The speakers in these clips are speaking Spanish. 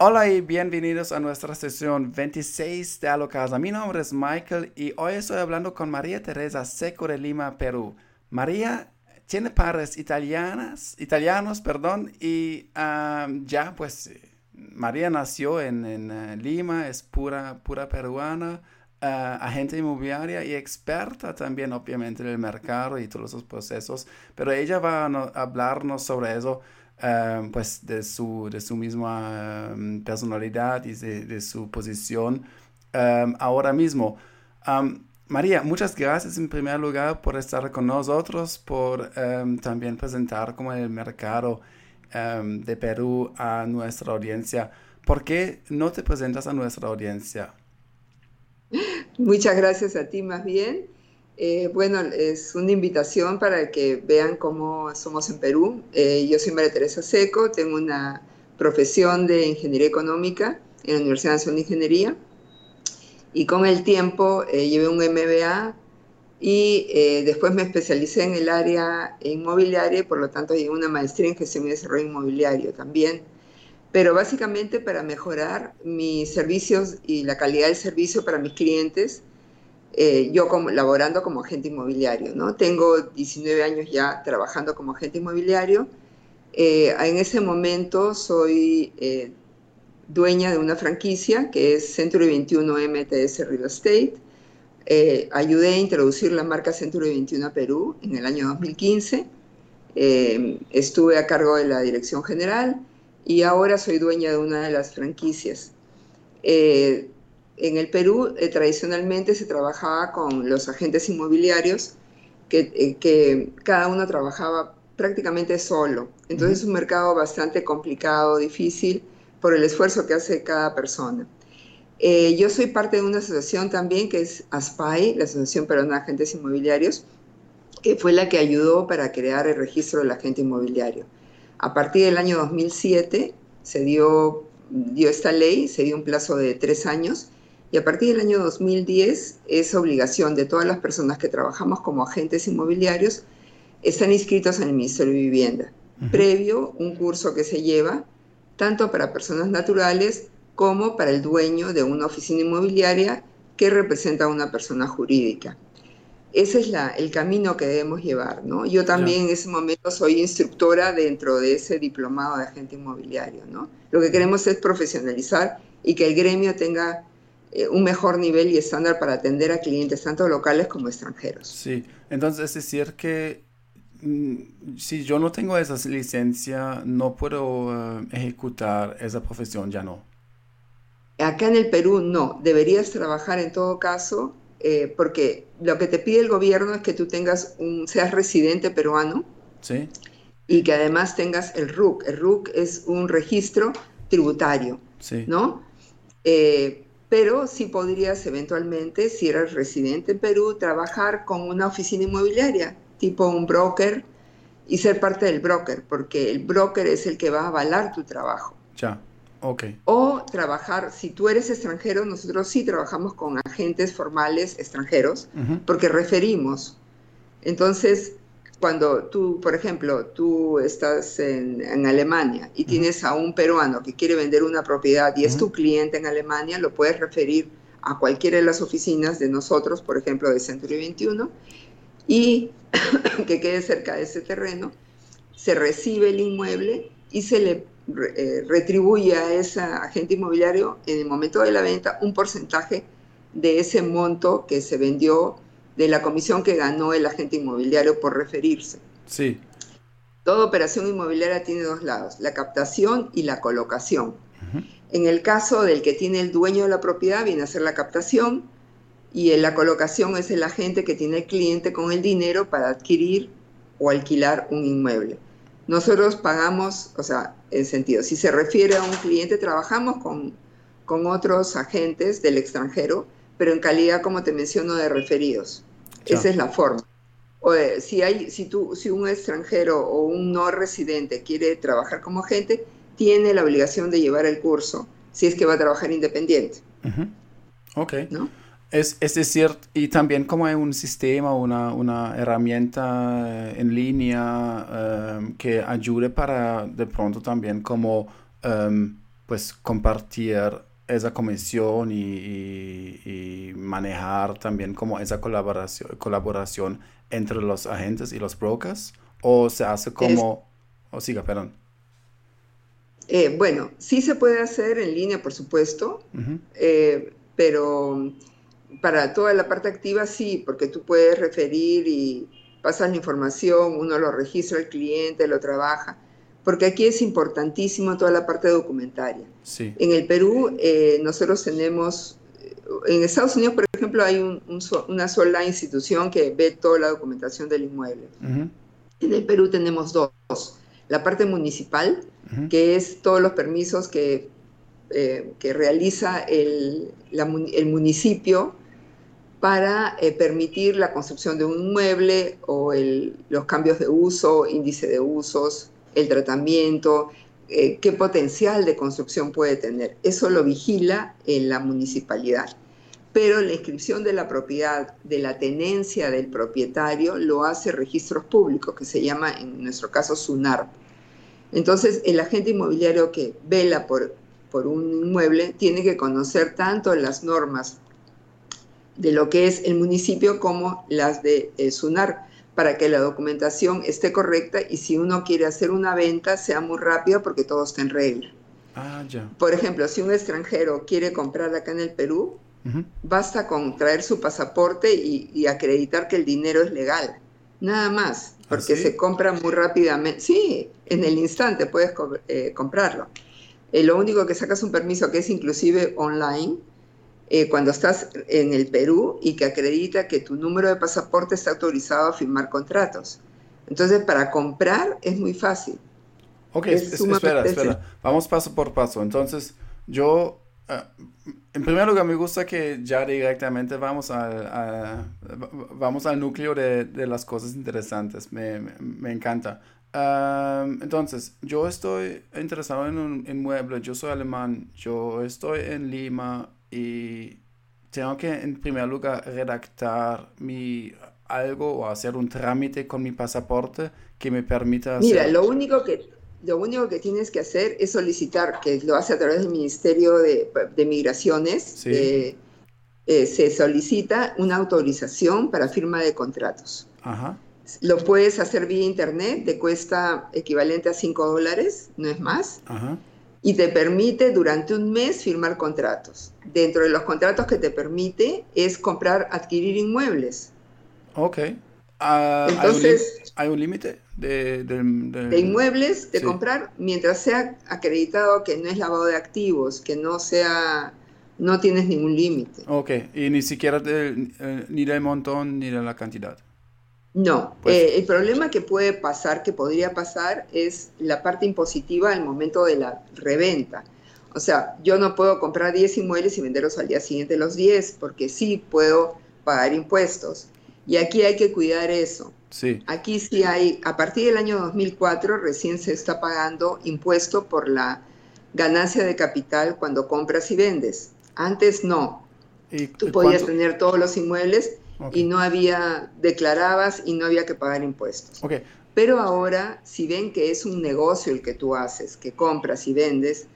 Hola y bienvenidos a nuestra sesión 26 de Alocasa. Mi nombre es Michael y hoy estoy hablando con María Teresa Seco de Lima, Perú. María tiene padres italianas, italianos, perdón, y ya pues María nació en, eh, Lima, es pura, pura peruana, uh, agente inmobiliaria y experta también obviamente en el mercado y todos los procesos, pero ella va a hablarnos sobre eso Em, pues de su, de su misma em, personalidad y de, su posición em, ahora mismo. María, muchas gracias en primer lugar por estar con nosotros, por también presentar como el mercado de Perú a nuestra audiencia. ¿Por qué no te presentas a nuestra audiencia? Muchas gracias a ti más bien. Eh, bueno, es una invitación para que vean cómo somos en Perú. Eh, yo soy María Teresa Seco, tengo una profesión de ingeniería económica en la Universidad Nacional de Ingeniería y con el tiempo eh, llevé un MBA y después me especialicé en el área inmobiliaria y por lo tanto llevé una maestría en gestión y desarrollo inmobiliario también. Pero básicamente para mejorar mis servicios y la calidad del servicio para mis clientes eh, yo como, laborando como agente inmobiliario, ¿no? Tengo 19 años ya trabajando como agente inmobiliario. Eh, en ese momento soy eh, dueña de una franquicia que es Century 21 MTS Real Estate. ayudé a introducir la marca Century 21 a Perú en el año 2015. estuve a cargo de la dirección general y ahora soy dueña de una de las franquicias. En el Perú eh, tradicionalmente se trabajaba con los agentes inmobiliarios que, eh, que, cada uno trabajaba prácticamente solo. Entonces es un mercado bastante complicado, difícil, por el esfuerzo que hace cada persona. Eh, yo soy parte de una asociación también que es ASPAI, la Asociación Peruana de Agentes Inmobiliarios, que fue la que ayudó para crear el registro del agente inmobiliario. A partir del año 2007 se dio, dio esta ley, se dio un plazo de tres años y a partir del año 2010 es obligación de todas las personas que trabajamos como agentes inmobiliarios están inscritos en el Ministerio de Vivienda, previo un curso que se lleva tanto para personas naturales como para el dueño de una oficina inmobiliaria que representa a una persona jurídica. Ese es la, el camino que debemos llevar, ¿no? Yo también en ese momento soy instructora dentro de ese diplomado de agente inmobiliario, ¿no? Lo que queremos es profesionalizar y que el gremio tenga eh, un mejor nivel y estándar para atender a clientes tanto locales como extranjeros. Sí, entonces es decir que mm, si yo no tengo esa licencia, no puedo eh, ejecutar esa profesión, ya no. Acá en el Perú no, deberías trabajar en todo caso, eh, porque lo que te pide el gobierno es que tú tengas un, seas residente peruano ¿Sí? y que además tengas el RUC. El RUC es un registro tributario, sí. ¿no? Pero sí podrías eventualmente, si eres residente en Perú, trabajar con una oficina inmobiliaria, tipo un broker, y ser parte del broker, porque el broker es el que va a avalar tu trabajo. Ya, ok. O trabajar, si tú eres extranjero, nosotros sí trabajamos con agentes formales extranjeros, porque referimos. Entonces, cuando tú, por ejemplo, tú estás en, Alemania y tienes a un peruano que quiere vender una propiedad y es tu cliente en Alemania, lo puedes referir a cualquiera de las oficinas de nosotros, por ejemplo, de Century 21, y que quede cerca de ese terreno, se recibe el inmueble y se le eh, retribuye a ese agente inmobiliario en el momento de la venta un porcentaje de ese monto que se vendió de la comisión que ganó el agente inmobiliario por referirse. Sí. Toda operación inmobiliaria tiene dos lados, la captación y la colocación. En el caso del que tiene el dueño de la propiedad, viene a ser la captación y en la colocación es el agente que tiene el cliente con el dinero para adquirir o alquilar un inmueble. Nosotros pagamos, o sea, en sentido, si se refiere a un cliente, trabajamos con, con otros agentes del extranjero, pero en calidad, como te menciono, de referidos. Esa es la forma. O, si, hay, si, tú, si un extranjero o un no residente quiere trabajar como agente, tiene la obligación de llevar el curso si es que va a trabajar independiente. Ok. ¿No? Es, es, decir, y también como hay un sistema, una, una herramienta eh, en línea em, que ayude para de pronto también como em, pues compartir esa comisión y, manejar también como esa colaboración, colaboración entre los agentes y los brokers? ¿O se hace como... O siga, perdón. Eh, bueno, sí se puede hacer en línea, por supuesto, eh, pero para toda la parte activa sí, porque tú puedes referir y pasas la información, uno lo registra el cliente, lo trabaja, porque aquí es importantísimo toda la parte documentaria. Sí. En el Perú eh, nosotros tenemos, en Estados Unidos, por ejemplo, hay una sola institución que ve toda la documentación del inmueble. En el Perú tenemos dos. La parte municipal, que es todos los permisos que, eh, que realiza el, el, municipio para eh, permitir la construcción de un inmueble o el, los cambios de uso, índice de usos, el tratamiento, eh, qué potencial de construcción puede tener. Eso lo vigila en la municipalidad. Pero la inscripción de la propiedad, de la tenencia del propietario, lo hace registros públicos, que se llama en nuestro caso SUNARP. Entonces, el agente inmobiliario que vela por, por un inmueble tiene que conocer tanto las normas de lo que es el municipio como las de eh, SUNAR para que la documentación esté correcta y si uno quiere hacer una venta sea muy rápido porque todo está en regla. Ah, ya. Por ejemplo, si un extranjero quiere comprar acá en el Perú, basta con traer su pasaporte y, acreditar que el dinero es legal. Nada más, ¿Ah, porque se compra muy rápidamente. Sí, en el instante puedes eh, comprarlo. Eh, lo único que sacas un permiso que es inclusive online eh, cuando estás en el Perú y que acredita que tu número de pasaporte está autorizado a firmar contratos. Entonces, para comprar es muy fácil. Ok, espera, espera. Vamos paso por paso. Entonces, yo, eh, en primer lugar, me gusta que ya directamente vamos al, vamos al núcleo de, de, las cosas interesantes. Me, me, encanta. entonces, yo estoy interesado en un inmueble, yo soy alemán, yo estoy en Lima, y tengo que en primer lugar redactar mi algo o hacer un trámite con mi pasaporte que me permita Mira, lo único que lo único que tienes que hacer es solicitar, que lo hace a través del Ministerio de, de Migraciones, eh, eh, se solicita una autorización para firma de contratos. Ajá. Lo puedes hacer vía internet, te cuesta equivalente a 5 dólares, no es más. Ajá y te permite durante un mes firmar contratos. Dentro de los contratos que te permite es comprar, adquirir inmuebles. Ok. Ah, Entonces, ¿hay un límite de, de, inmuebles de comprar mientras sea acreditado que no es lavado de activos, que no sea, no tienes ningún límite. Ok, y ni siquiera eh, ni del montón ni de la cantidad. No, pues eh, el problema que puede pasar, que podría pasar, es la parte impositiva al momento de la reventa. O sea, yo no puedo comprar 10 inmuebles y venderlos al día siguiente los 10, porque sí puedo pagar impuestos. Y aquí hay que cuidar eso. Sí. Aquí sí hay, a partir del año 2004 recién se está pagando impuesto por la ganancia de capital cuando compras y vendes. Antes no. ¿Y Tú podías tener todos los inmuebles y no había, declarabas y no había que pagar impuestos. Pero ahora, si ven que es un negocio el que tú haces, que compras y vendes,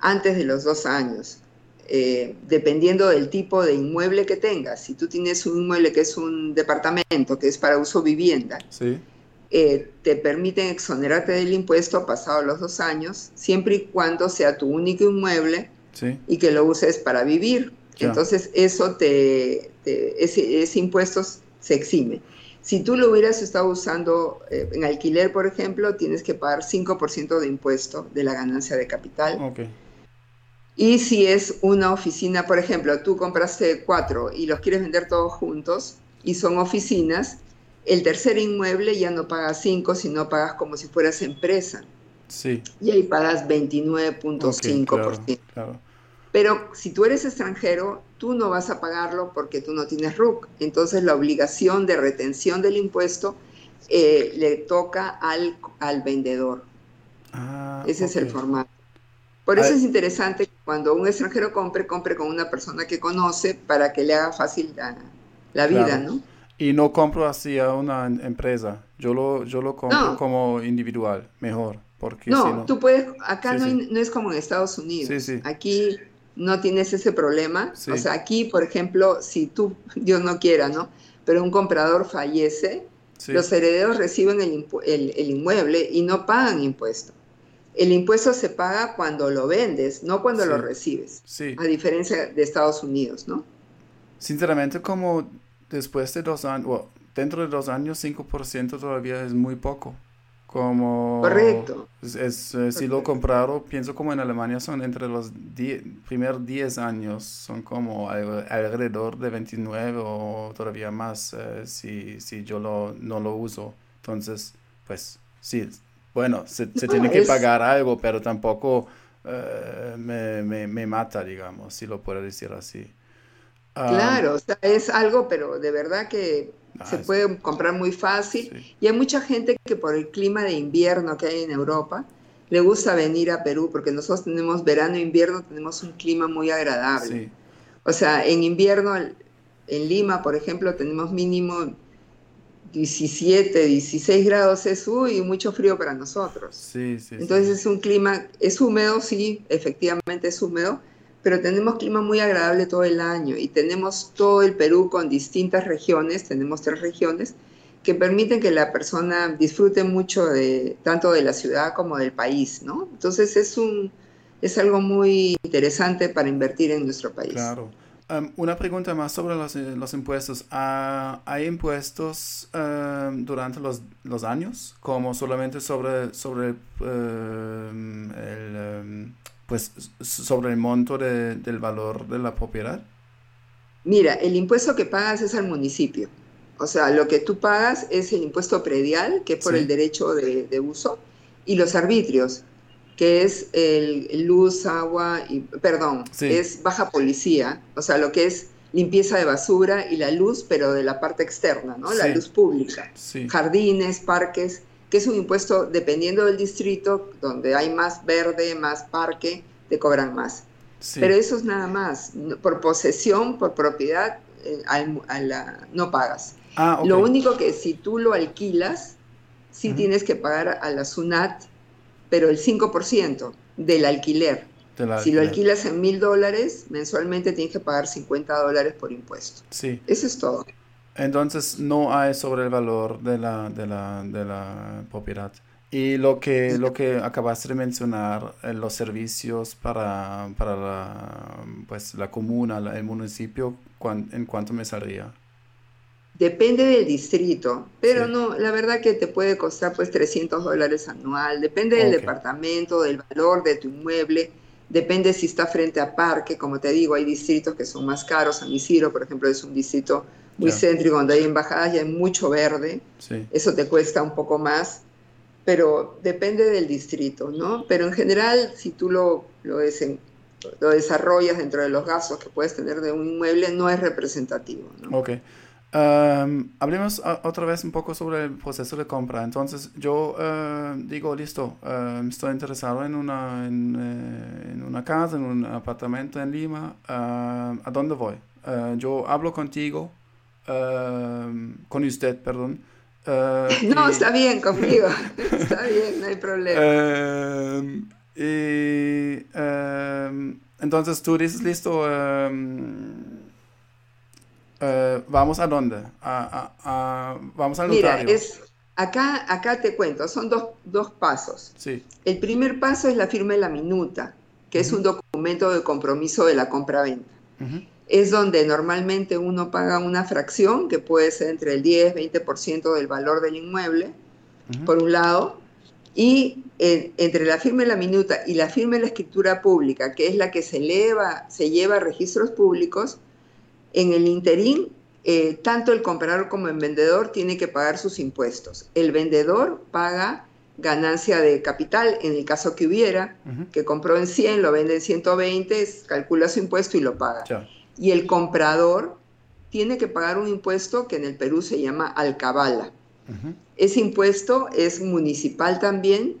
antes de los dos años, eh, dependiendo del tipo de inmueble que tengas, si tú tienes un inmueble que es un departamento, que es para uso vivienda, eh, te permiten exonerarte del impuesto pasado los dos años, siempre y cuando sea tu único inmueble y que lo uses para vivir. Entonces eso te, ese, impuesto se exime. Si tú lo hubieras estado usando eh, en alquiler, por ejemplo, tienes que pagar 5% de impuesto de la ganancia de capital. Y si es una oficina, por ejemplo, tú compraste cuatro y los quieres vender todos juntos y son oficinas, el tercer inmueble ya no pagas 5, sino pagas como si fueras empresa. Sí. Y ahí pagas 29.5%. claro. Pero si tú eres extranjero, tú no vas a pagarlo porque tú no tienes RUC. Entonces la obligación de retención del impuesto eh, le toca al, al vendedor. Ah, Ese es el formato. Por eso es interesante que cuando un extranjero compre, compre con una persona que conoce para que le haga fácil la, vida, ¿no? Y no compro así a una empresa, yo lo, yo lo compro como individual, mejor. Porque no, tú puedes, acá no, no, es como en Estados Unidos. Sí, aquí no tienes ese problema. O sea, aquí, por ejemplo, si tú, Dios no quiera, ¿no? Pero un comprador fallece, los herederos reciben el, el, inmueble y no pagan impuesto. El impuesto se paga cuando lo vendes, no cuando lo recibes. A diferencia de Estados Unidos, ¿no? Sinceramente, como después de dos años, dentro de dos años, 5% todavía es muy poco. Como Correcto. Es, eh, Si lo compraron, pienso como en Alemania son entre los primeros 10 años, son como alrededor de 29 o todavía más eh, si, si yo lo, no lo uso. Entonces, pues sí, bueno, se, tiene que pagar algo, pero tampoco eh, me, me, me, mata, digamos, si lo puedo decir así. Claro, o sea, es algo, pero de verdad que Ah, se puede comprar muy fácil. Y hay mucha gente que por el clima de invierno que hay en Europa, le gusta venir a Perú, porque nosotros tenemos verano e invierno, tenemos un clima muy agradable. O sea, en invierno en Lima, por ejemplo, tenemos mínimo 17, 16 grados es y mucho frío para nosotros. Entonces es un clima, es húmedo, sí, efectivamente es húmedo, pero tenemos clima muy agradable todo el año y tenemos todo el Perú con distintas regiones, tenemos tres regiones que permiten que la persona disfrute mucho de tanto de la ciudad como del país, ¿no? Entonces es un es algo muy interesante para invertir en nuestro país. Claro. una pregunta más sobre los, eh, los impuestos. ¿Hay impuestos durante los, los, años? Como solamente sobre, sobre el pues sobre el monto del valor de la propiedad? Mira, el impuesto que pagas es al municipio. O sea, lo que tú pagas es el impuesto predial, que es por el derecho de, uso, y los arbitrios, que es el, luz, agua, y, perdón, es baja policía, o sea, lo que es limpieza de basura y la luz, pero de la parte externa, ¿no? La luz pública. Jardines, parques, que es un impuesto dependiendo del distrito, donde hay más verde, más parque, te cobran más. Pero eso es nada más. Por posesión, por propiedad, eh, no pagas. Ah, lo único que si tú lo alquilas, sí tienes que pagar a la SUNAT, pero el 5% del alquiler. si lo alquilas en mil dólares, mensualmente tienes que pagar 50 dólares por impuesto. Sí. Eso es todo. Entonces no hay sobre el valor de la, de la, de la propiedad. Y lo que, lo que acabaste de mencionar, eh, los servicios para, para la, pues, la comuna, el municipio, ¿en cuánto me saldría? Depende del distrito, pero no, la verdad que te puede costar pues 300 dólares anual, depende del departamento, del valor de tu inmueble, depende si está frente a parque, como te digo, hay distritos que son más caros, San Isidro, por ejemplo, es un distrito muy céntrico, donde hay embajadas y hay mucho verde, eso te cuesta un poco más, pero depende del distrito, ¿no? Pero en general, si tú lo, lo, lo desarrollas dentro de los gastos que puedes tener de un inmueble, no es representativo, ¿no? Ok. hablemos otra vez un poco sobre el proceso de compra. Entonces, yo eh, digo, listo, estoy interesado en una, en, eh, en, una casa, en un apartamento en Lima. ¿A dónde voy? Yo hablo contigo, Em, con usted, perdón. Eh, no, está bien conmigo, está bien, no hay problema. Em, y, em, entonces tú dices, listo, eh, ¿vamos a dónde? A, vamos al Mira, es, acá, acá te cuento, son dos, dos, pasos. Sí. El primer paso es la firma de la minuta, que es un documento de compromiso de la compra-venta es donde normalmente uno paga una fracción que puede ser entre el 10 20% del valor del inmueble, por un lado, y entre la firma de la minuta y la firma de la escritura pública, que es la que se, eleva, se lleva a registros públicos, en el interín, eh, tanto el comprador como el vendedor tiene que pagar sus impuestos. El vendedor paga ganancia de capital, en el caso que hubiera, que compró en 100, lo vende en 120, calcula su impuesto y lo paga y el comprador tiene que pagar un impuesto que en el Perú se llama alcabala. Ese impuesto es municipal también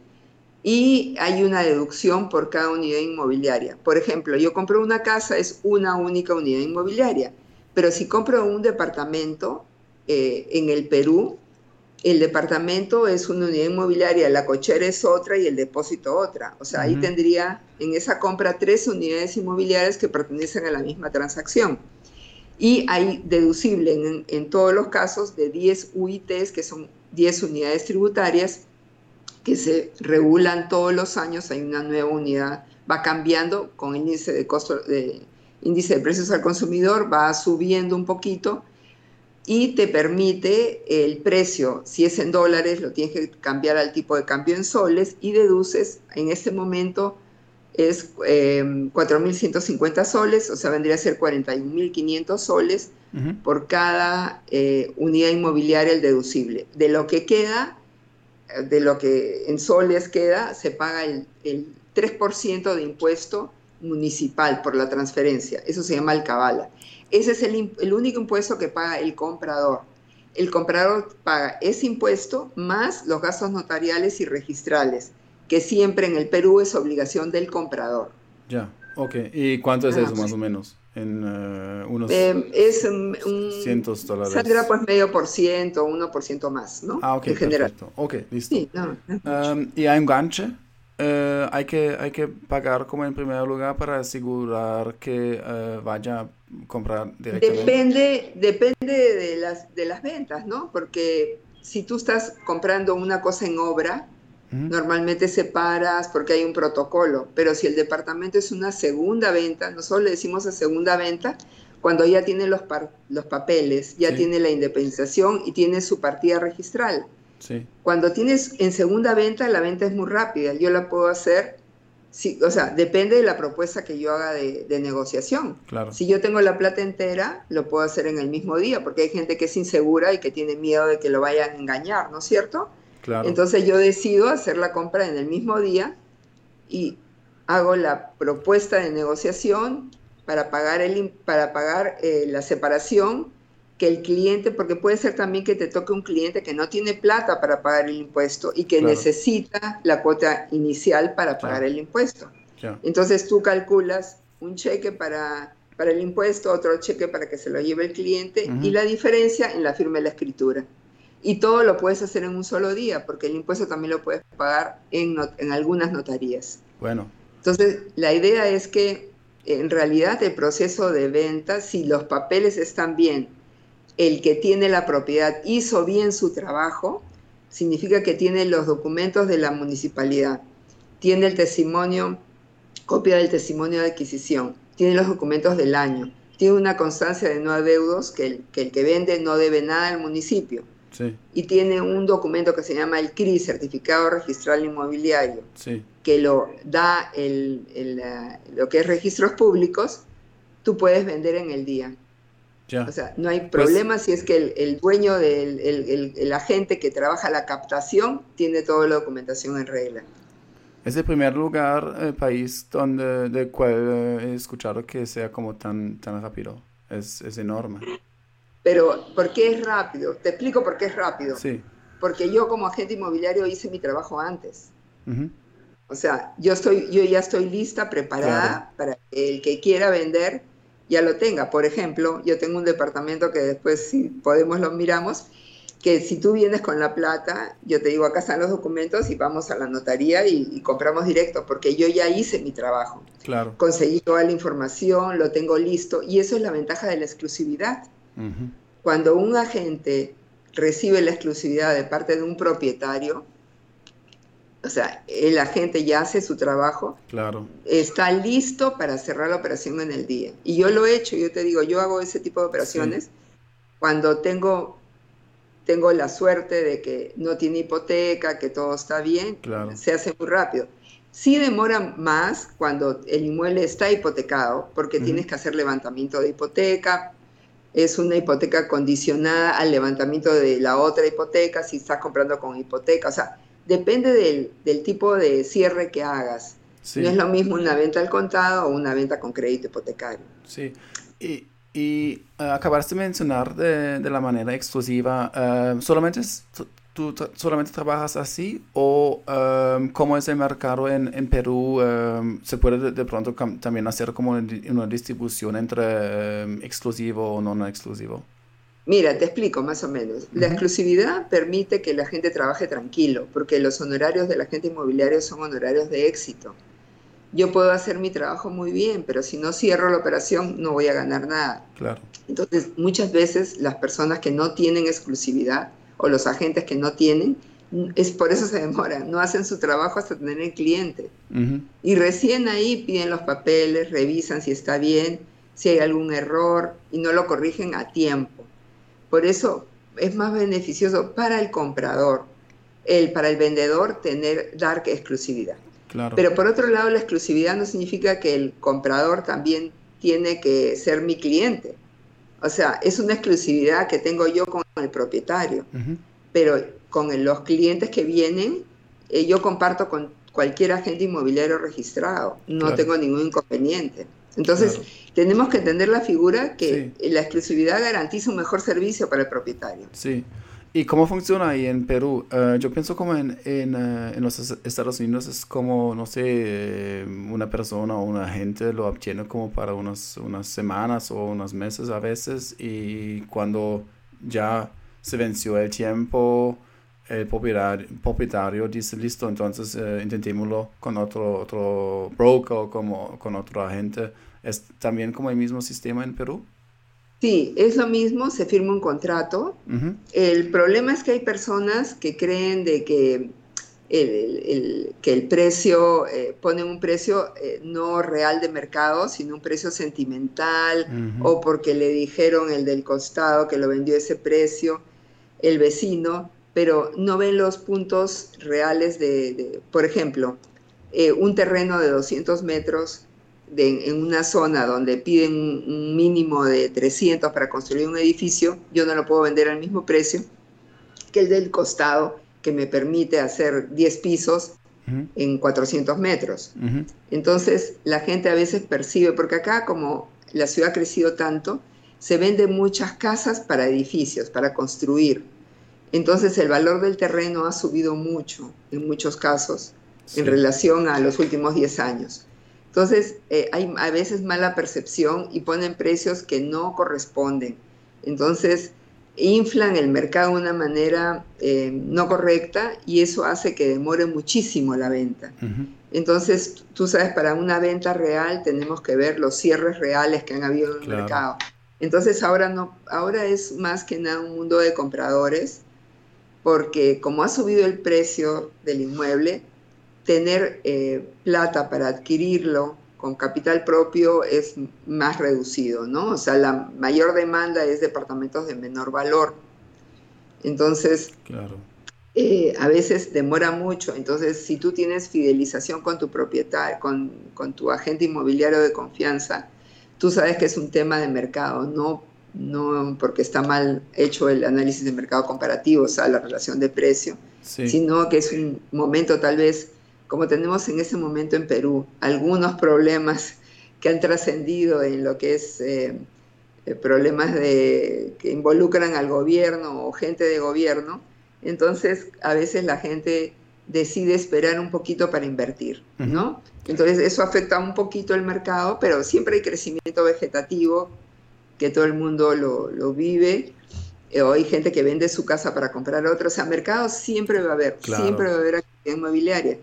y hay una deducción por cada unidad inmobiliaria. Por ejemplo, yo compro una casa, es una única unidad inmobiliaria, pero si compro un departamento eh, en el Perú, el departamento es una unidad inmobiliaria, la cochera es otra y el depósito otra. O sea, ahí tendría en esa compra tres unidades inmobiliarias que pertenecen a la misma transacción. Y hay deducible en, en todos los casos de 10 UITs, que son 10 unidades tributarias, que se regulan todos los años, hay una nueva unidad, va cambiando con el índice de costo de índice de precios al consumidor, va subiendo un poquito y te permite el precio, si es en dólares, lo tienes que cambiar al tipo de cambio en soles y deduces, en este momento es 4.150 eh, soles, o sea, vendría a ser 41.500 soles por cada eh, unidad inmobiliaria el deducible. De lo que queda, de lo que en soles queda, se paga el, 3% de impuesto municipal por la transferencia. Eso se llama alcabala. Ese es el, el, único impuesto que paga el comprador. El comprador paga ese impuesto más los gastos notariales y registrales, que siempre en el Perú es obligación del comprador. Ya, ok. ¿Y cuánto es eso más o menos? En uh, unos eh, es un, cientos dólares. Saldrá pues medio por ciento, uno por ciento más, ¿no? Ah, ok, en general. Ok, listo. Sí, no, um, ¿Y hay un ganche? Uh, hay, que, hay que pagar como en primer lugar para asegurar que uh, vaya a comprar directamente. Depende, depende de, las, de las ventas, ¿no? Porque si tú estás comprando una cosa en obra, Normalmente separas porque hay un protocolo, pero si el departamento es una segunda venta, nosotros le decimos a segunda venta cuando ya tiene los, los papeles, ya tiene la independización y tiene su partida registral. Cuando tienes en segunda venta, la venta es muy rápida. Yo la puedo hacer, o sea, depende de la propuesta que yo haga de, negociación. Si yo tengo la plata entera, lo puedo hacer en el mismo día, porque hay gente que es insegura y que tiene miedo de que lo vayan a engañar, ¿no es cierto? Entonces yo decido hacer la compra en el mismo día y hago la propuesta de negociación para pagar, el, para pagar eh, la separación que el cliente, porque puede ser también que te toque un cliente que no tiene plata para pagar el impuesto y que necesita la cuota inicial para pagar el impuesto. Entonces tú calculas un cheque para, para el impuesto, otro cheque para que se lo lleve el cliente y la diferencia en la firma de la escritura. Y todo lo puedes hacer en un solo día, porque el impuesto también lo puedes pagar en, en algunas notarías. Bueno. Entonces, la idea es que en realidad el proceso de venta, si los papeles están bien, el que tiene la propiedad hizo bien su trabajo, significa que tiene los documentos de la municipalidad, tiene el testimonio, copia del testimonio de adquisición, tiene los documentos del año, tiene una constancia de no adeudos, que el, que el que vende no debe nada al municipio. Y tiene un documento que se llama el CRI, Certificado Registral Inmobiliario, que lo da el, eh, lo que es registros públicos, tú puedes vender en el día. O sea, no hay pues problema si es que el, dueño del el, agente que trabaja la captación tiene toda la documentación en regla. Es el primer lugar, el país donde, del cual he escuchado que sea como tan, tan rápido. Es, es enorme. Pero, ¿por qué es rápido? Te explico por qué es rápido. Sí. Porque yo como agente inmobiliario hice mi trabajo antes. O sea, yo, estoy, yo ya estoy lista, preparada para el que quiera vender ya lo tenga. Por ejemplo, yo tengo un departamento que después, si podemos, lo miramos, que si tú vienes con la plata, yo te digo, acá están los documentos y vamos a la notaría y, compramos directo, porque yo ya hice mi trabajo. Claro. Conseguí toda la información, lo tengo listo, y eso es la ventaja de la exclusividad. Cuando un agente recibe la exclusividad de parte de un propietario, o sea, el agente ya hace su trabajo, claro. está listo para cerrar la operación en el día. Y yo lo he hecho, yo te digo, yo hago ese tipo de operaciones cuando tengo, tengo la suerte de que no tiene hipoteca, que todo está bien, se hace muy rápido. Sí demora más cuando el inmueble está hipotecado, porque tienes que hacer levantamiento de hipoteca, es una hipoteca condicionada al levantamiento de la otra hipoteca, si estás comprando con hipoteca, o sea, depende del, tipo de cierre que hagas. No es lo mismo una venta al contado o una venta con crédito hipotecario. Sí, y, y uh, acabaste de mencionar de, la manera exclusiva, uh, ¿solamente ¿Tú solamente trabajas así o um, cómo es el mercado en, en Perú? Um, ¿Se puede de, pronto también hacer como una distribución entre um, exclusivo o no exclusivo? Mira, te explico más o menos. La exclusividad permite que la gente trabaje tranquilo, porque los honorarios de la gente inmobiliaria son honorarios de éxito. Yo puedo hacer mi trabajo muy bien, pero si no cierro la operación no voy a ganar nada. Claro. Entonces, muchas veces las personas que no tienen exclusividad o los agentes que no tienen, es por eso se demoran, no hacen su trabajo hasta tener el cliente. Y recién ahí piden los papeles, revisan si está bien, si hay algún error y no lo corrigen a tiempo. Por eso es más beneficioso para el comprador, el, para el vendedor, tener, dar exclusividad. Pero por otro lado, la exclusividad no significa que el comprador también tiene que ser mi cliente. O sea, es una exclusividad que tengo yo con el propietario. Pero con los clientes que vienen, eh, yo comparto con cualquier agente inmobiliario registrado. No tengo ningún inconveniente. Entonces, tenemos que entender la figura que la exclusividad garantiza un mejor servicio para el propietario. Sí. ¿Y cómo funciona ahí en Perú? Eh, yo pienso como en, en, eh, en, los Estados Unidos es como, no sé, eh, una persona o un agente lo obtiene como para unas, unas semanas o unos meses a veces y cuando ya se venció el tiempo, el propietario, propietario dice, listo, entonces intentémoslo con otro, otro broker o como, con otro agente ¿Es también como el mismo sistema en Perú? Sí, es lo mismo, se firma un contrato. El problema es que hay personas que creen de que el, que el precio, eh, ponen un precio eh, no real de mercado, sino un precio sentimental, o porque le dijeron el del costado que lo vendió ese precio, el vecino, pero no ven los puntos reales de, por ejemplo, eh, un terreno de 200 metros en una zona donde piden un, mínimo de 300 para construir un edificio, yo no lo puedo vender al mismo precio que el del costado, que me permite hacer 10 pisos en 400 metros. Entonces, la gente a veces percibe, porque acá como la ciudad ha crecido tanto, se venden muchas casas para edificios, para construir. Entonces, el valor del terreno ha subido mucho, en muchos casos, en relación a los últimos 10 años. Entonces, eh, hay a veces mala percepción y ponen precios que no corresponden. Entonces, inflan el mercado de una manera eh, no correcta y eso hace que demore muchísimo la venta. Entonces, tú sabes, para una venta real tenemos que ver los cierres reales que han habido en el mercado. Entonces, ahora, no, ahora es más que nada un mundo de compradores, porque como ha subido el precio del inmueble, tener eh, plata para adquirirlo con capital propio es más reducido, ¿no? O sea, la mayor demanda es departamentos de menor valor. Entonces, eh, a veces demora mucho. Entonces, si tú tienes fidelización con tu propietario, con, con, tu agente inmobiliario de confianza, tú sabes que es un tema de mercado, no, no porque está mal hecho el análisis de mercado comparativo, o sea, la relación de precio, sino que es un momento tal vez como tenemos en ese momento en Perú, algunos problemas que han trascendido en lo que es eh, eh, problemas de, que involucran al gobierno o gente de gobierno, entonces a veces la gente decide esperar un poquito para invertir, ¿no? Entonces eso afecta un poquito el mercado, pero siempre hay crecimiento vegetativo, que todo el mundo lo, vive, eh, o hay gente que vende su casa para comprar otra, o sea, mercado siempre va a haber, siempre va a haber actividad inmobiliaria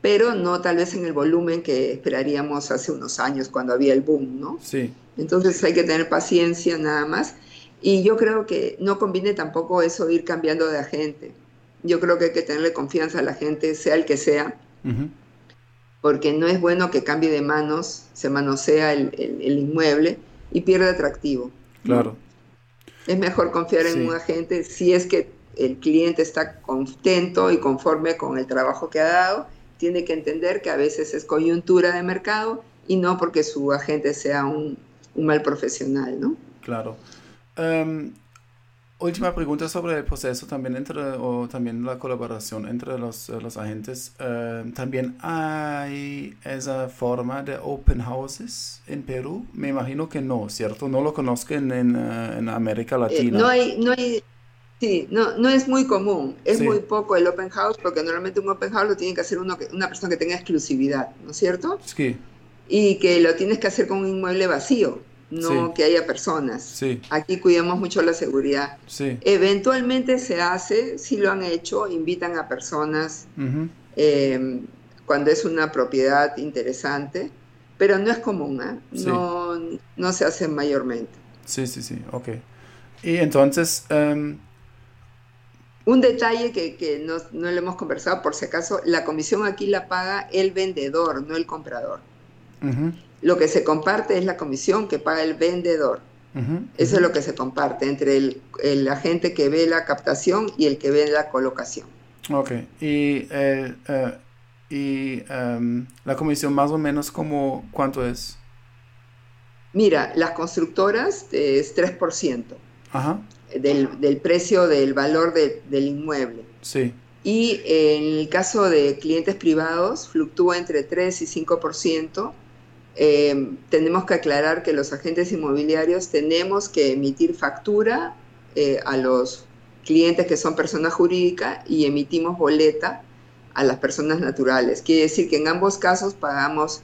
pero no tal vez en el volumen que esperaríamos hace unos años cuando había el boom, ¿no? Sí. Entonces hay que tener paciencia nada más. Y yo creo que no conviene tampoco eso de ir cambiando de agente. Yo creo que hay que tenerle confianza a la gente, sea el que sea, porque no es bueno que cambie de manos, se manosea el, el, inmueble y pierda atractivo. Claro. Es mejor confiar en un agente si es que el cliente está contento y conforme con el trabajo que ha dado tiene que entender que a veces es coyuntura de mercado y no porque su agente sea un, mal profesional, ¿no? Claro. Em, última pregunta sobre el proceso también entre, o también la colaboración entre los, los agentes. Em, también hay esa forma de open houses en Perú. Me imagino que no, ¿cierto? No lo conozco en, en, eh, América eh, Latina. no hay, no hay Sí, no, no es muy común, es muy poco el open house, porque normalmente un open house lo tiene que hacer uno que, una persona que tenga exclusividad, ¿no es cierto? Sí. Y que lo tienes que hacer con un inmueble vacío. no que haya personas. Aquí cuidamos mucho la seguridad. Eventualmente se hace, si lo han hecho, invitan a personas em, cuando es una propiedad interesante, pero no es común, ¿eh? no, no se hace mayormente. Sí, sí, sí, ok. Y entonces... Em, un detalle que, no, no, le hemos conversado, por si acaso, la comisión aquí la paga el vendedor, no el comprador. Lo que se comparte es la comisión que paga el vendedor. Eso es lo que se comparte entre el, agente que ve la captación y el que ve la colocación. Ok. Y, eh, eh, y em, la comisión más o menos como cuánto es? Mira, las constructoras es 3% Del, del, precio del valor del inmueble. Sí. Y en el caso de clientes privados fluctúa entre 3 y 5%. Eh, tenemos que aclarar que los agentes inmobiliarios tenemos que emitir factura eh, a los clientes que son personas jurídicas y emitimos boleta a las personas naturales. Quiere decir que en ambos casos pagamos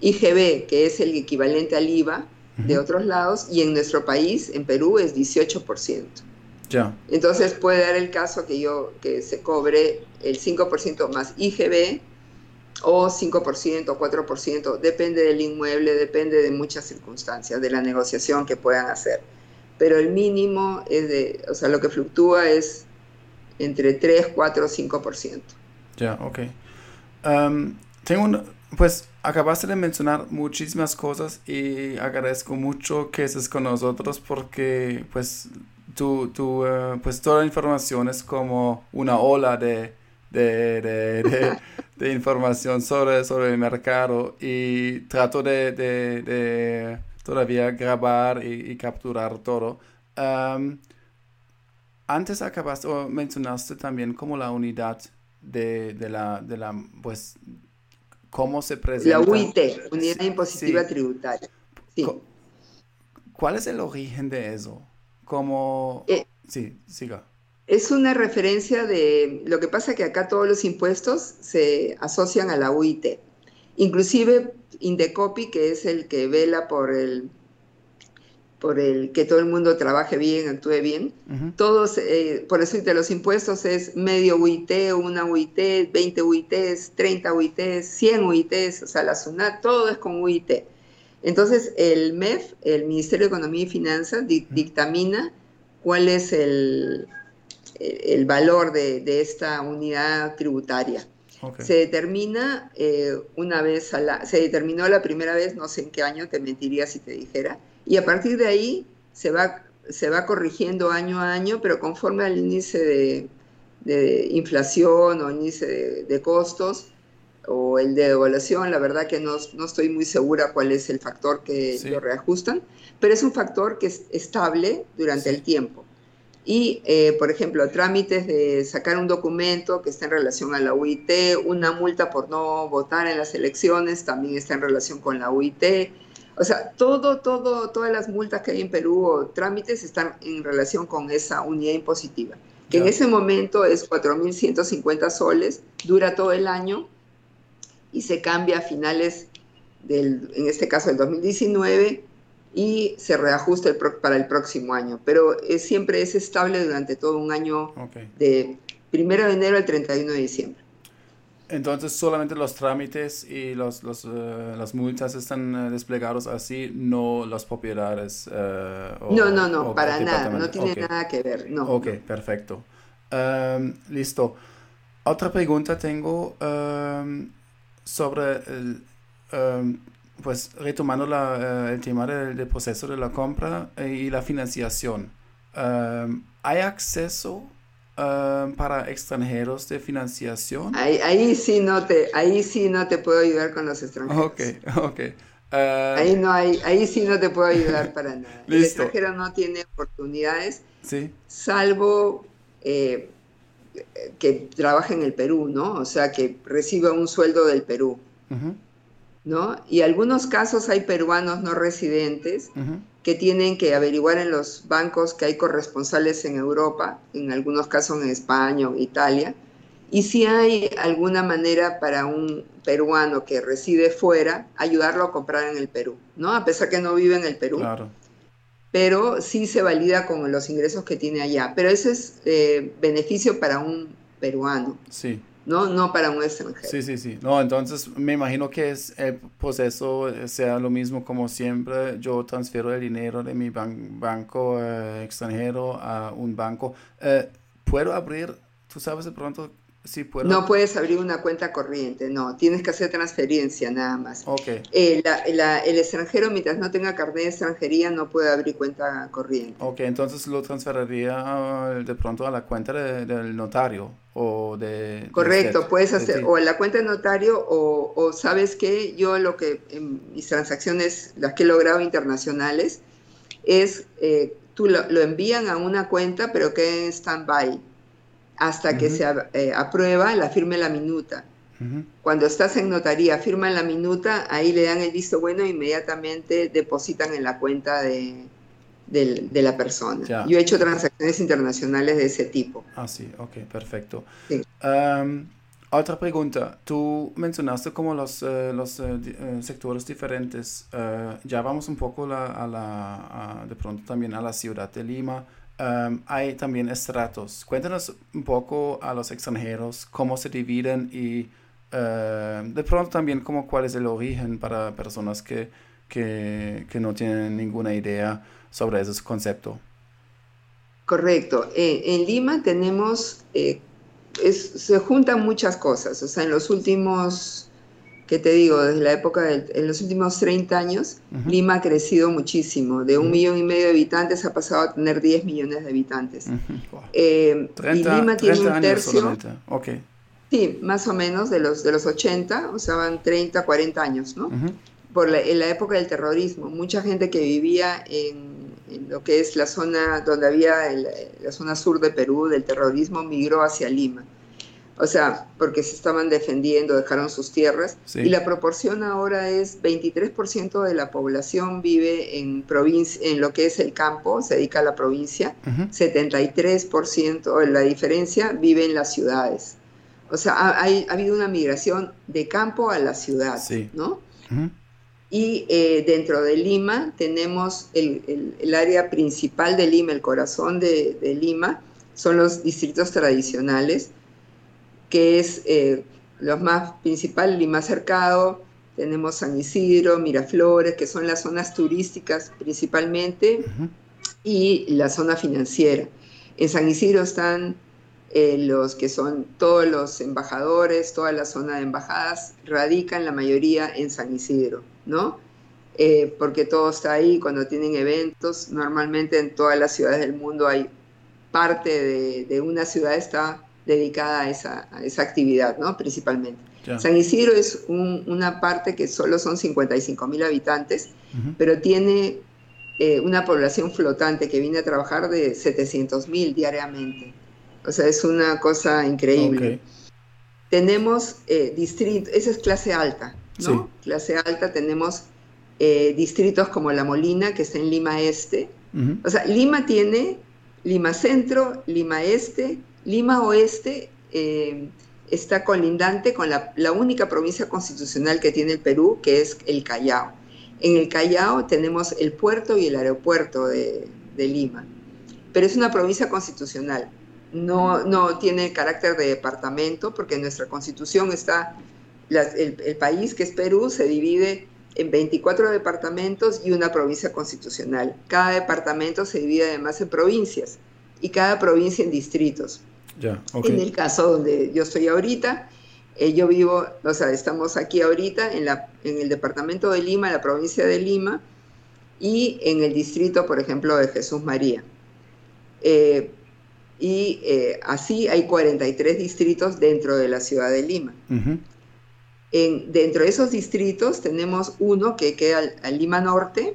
IGB, que es el equivalente al IVA de otros lados, y en nuestro país, en Perú, es 18%. Ya. Entonces puede dar el caso que yo que se cobre el 5% más IGB o 5% o 4%, depende del inmueble, depende de muchas circunstancias, de la negociación que puedan hacer. Pero el mínimo es de, o sea, lo que fluctúa es entre 3, 4, 5%. Ya, ok. tengo un, pues acabaste de mencionar muchísimas cosas y agradezco mucho que estés con nosotros porque pues tu, tu eh, pues toda la información es como una ola de, de, de, información sobre, sobre el mercado y trato de, todavía grabar y, capturar todo. antes acabaste o mencionaste también como la unidad de, la, de la, pues, cómo se presenta. La UIT, Unidad Impositiva Tributaria. Sí. ¿Cuál es el origen de eso? Como... Eh, sí, siga. Es una referencia de... Lo que pasa que acá todos los impuestos se asocian a la UIT. Inclusive Indecopi, que es el que vela por el por el que todo el mundo trabaje bien, actúe bien. Todos, eh, por eso de los impuestos es medio UIT, una UIT, 20 UITs, 30 UITs, 100 UITs, o sea, la SUNAT, todo es con UIT. Entonces, el MEF, el Ministerio de Economía y Finanzas, dictamina cuál es el, el valor de, esta unidad tributaria. Se determina eh, una vez a la, se determinó la primera vez, no sé en qué año, te mentiría si te dijera, y a partir de ahí se va, se va corrigiendo año a año, pero conforme al índice de, de inflación o índice de, de costos, o el de devaluación, la verdad que no, no, estoy muy segura cuál es el factor que lo reajustan, pero es un factor que es estable durante el tiempo. Y, eh, por ejemplo, trámites de sacar un documento que está en relación a la UIT, una multa por no votar en las elecciones también está en relación con la UIT. O sea, todo, todo, todas las multas que hay en Perú o trámites están en relación con esa unidad impositiva, que en ese momento es 4.150 soles, dura todo el año y se cambia a finales del, en este caso del 2019, y se reajusta para el próximo año. Pero es, siempre es estable durante todo un año de primero de enero al 31 de diciembre. Entonces solamente los trámites y los, los eh, las multas están eh, desplegados así, no las propiedades. Eh, no, no, no, para nada, no tiene nada que ver. No, ok, perfecto. Em, listo. Otra pregunta tengo em, sobre el, em, pues retomando la, el tema del, proceso de la compra y la financiación. ¿Hay acceso Um, para extranjeros de financiación? Ahí, sí no te, ahí sí no te puedo ayudar con los extranjeros. Ok, ok. Uh, ahí, no hay, ahí sí no te puedo ayudar para nada. El extranjero no tiene oportunidades, ¿Sí? salvo eh, que trabaje en el Perú, ¿no? O sea, que reciba un sueldo del Perú. ¿no? Y algunos casos hay peruanos no residentes que tienen que averiguar en los bancos que hay corresponsales en Europa, en algunos casos en España o Italia, y si hay alguna manera para un peruano que reside fuera, ayudarlo a comprar en el Perú, ¿no? A pesar que no vive en el Perú. Claro. Pero sí se valida con los ingresos que tiene allá. Pero ese es eh, beneficio para un peruano. Sí. ¿No? No para un extranjero. Sí, sí, sí. No, entonces me imagino que es el proceso sea lo mismo como siempre. Yo transfiero el dinero de mi banco eh, extranjero a un banco. Eh, ¿Puedo abrir, tú sabes de pronto no puedes abrir una cuenta corriente, no, tienes que hacer transferencia nada más. Okay. Eh, el extranjero, mientras no tenga carnet de extranjería, no puede abrir cuenta corriente. Ok, entonces lo transferiría de pronto a la cuenta del notario o de... Correcto, puedes hacer o a la cuenta de notario o, sabes que yo lo que en mis transacciones, las que he logrado internacionales, es eh, tú lo, lo, envían a una cuenta pero que en stand-by hasta que se eh, aprueba la firma en la minuta. Cuando estás en notaría, firma en la minuta, ahí le dan el visto bueno e inmediatamente depositan en la cuenta de, la persona. Yo he hecho transacciones internacionales de ese tipo. Ah, sí, ok, perfecto. otra pregunta, tú mencionaste como los, eh, los eh, sectores diferentes. ya vamos un poco a la, de pronto también a la ciudad de Lima hay también estratos. Cuéntanos un poco a los extranjeros cómo se dividen y de pronto también como cuál es el origen para personas que, que, no tienen ninguna idea sobre ese concepto. Correcto. Eh, en Lima tenemos, eh, se juntan muchas cosas. O sea, en los últimos que te digo, desde la época de en los últimos 30 años, Lima ha crecido muchísimo. De un millón y medio de habitantes ha pasado a tener 10 millones de habitantes. Eh, y Lima tiene un tercio. Okay. Sí, más o menos de los, de los 80, o sea, van 30, 40 años, ¿no? Por la, en la época del terrorismo, mucha gente que vivía en, lo que es la zona donde había la zona sur de Perú del terrorismo migró hacia Lima o sea, porque se estaban defendiendo, dejaron sus tierras, y la proporción ahora es 23% de la población vive en, en lo que es el campo, se dedica a la provincia, 73%, la diferencia, vive en las ciudades. O sea, ha, habido una migración de campo a la ciudad, ¿no? Y eh, dentro de Lima tenemos el, área principal de Lima, el corazón de, de Lima, son los distritos tradicionales, que es eh, los más principales y más cercado. Tenemos San Isidro, Miraflores, que son las zonas turísticas principalmente, y la zona financiera. En San Isidro están eh, los que son todos los embajadores, toda la zona de embajadas, radican la mayoría en San Isidro, ¿no? Eh, porque todo está ahí, cuando tienen eventos, normalmente en todas las ciudades del mundo hay parte de, de una ciudad está dedicada a esa, esa actividad, ¿no? Principalmente. San Isidro es una parte que solo son 55 mil habitantes, pero tiene eh, una población flotante que viene a trabajar de 700 mil diariamente. O sea, es una cosa increíble. Tenemos eh, distritos, esa es clase alta, ¿no? Clase alta, tenemos eh, distritos como La Molina, que está en Lima Este. O sea, Lima tiene Lima Centro, Lima Este, Lima Oeste eh, está colindante con la, única provincia constitucional que tiene el Perú, que es el Callao. En el Callao tenemos el puerto y el aeropuerto de, Lima, pero es una provincia constitucional. No, no tiene carácter de departamento porque en nuestra constitución está, el, el país que es Perú se divide en 24 departamentos y una provincia constitucional. Cada departamento se divide además en provincias y cada provincia en distritos. En el caso donde yo estoy ahorita, eh, yo vivo, o sea, estamos aquí ahorita en, la, en el departamento de Lima, la provincia de Lima, y en el distrito, por ejemplo, de Jesús María. Eh, y eh, así hay 43 distritos dentro de la ciudad de Lima. en, dentro de esos distritos tenemos uno que queda al, Lima Norte,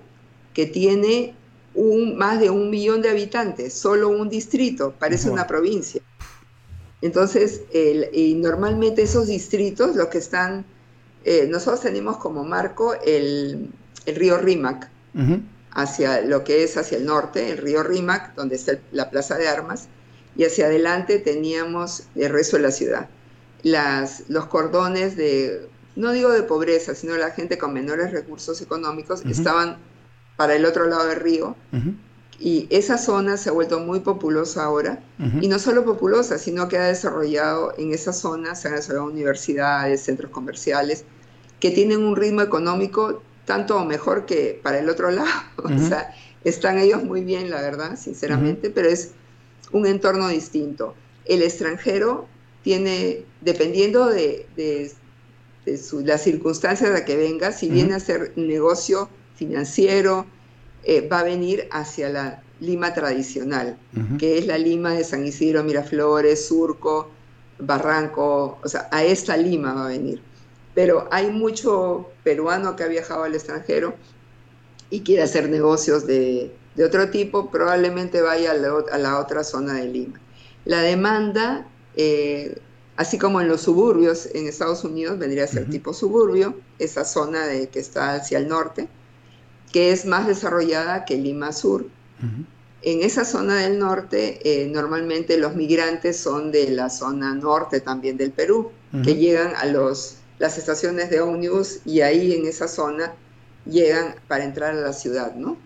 que tiene un, más de un millón de habitantes, solo un distrito, parece una provincia. Entonces, y normalmente esos distritos, los que están, eh, nosotros tenemos como marco el, río Rímac, hacia lo que es hacia el norte, el río Rímac, donde está la plaza de armas, y hacia adelante teníamos el resto de la ciudad. las, los cordones de, no digo de pobreza, sino la gente con menores recursos económicos, estaban para el otro lado del río. Y esa zona se ha vuelto muy populosa ahora. Y no solo populosa, sino que ha desarrollado en esa zona, se han desarrollado universidades, centros comerciales, que tienen un ritmo económico tanto o mejor que para el otro lado. O sea, están ellos muy bien, la verdad, sinceramente, pero es un entorno distinto. El extranjero tiene, dependiendo de, de, las circunstancias de que venga, si viene a hacer negocio financiero, eh, va a venir hacia la Lima tradicional, que es la Lima de San Isidro, Miraflores, Surco, Barranco, o sea, a esta Lima va a venir. Pero hay mucho peruano que ha viajado al extranjero y quiere hacer negocios de, otro tipo, probablemente vaya a la, otra zona de Lima. La demanda, eh, así como en los suburbios en Estados Unidos, vendría a ser tipo suburbio, esa zona de, que está hacia el norte, que es más desarrollada que Lima Sur. En esa zona del norte, eh, normalmente los migrantes son de la zona norte también del Perú, que llegan a los, las estaciones de ómnibus y ahí en esa zona llegan para entrar a la ciudad, ¿no?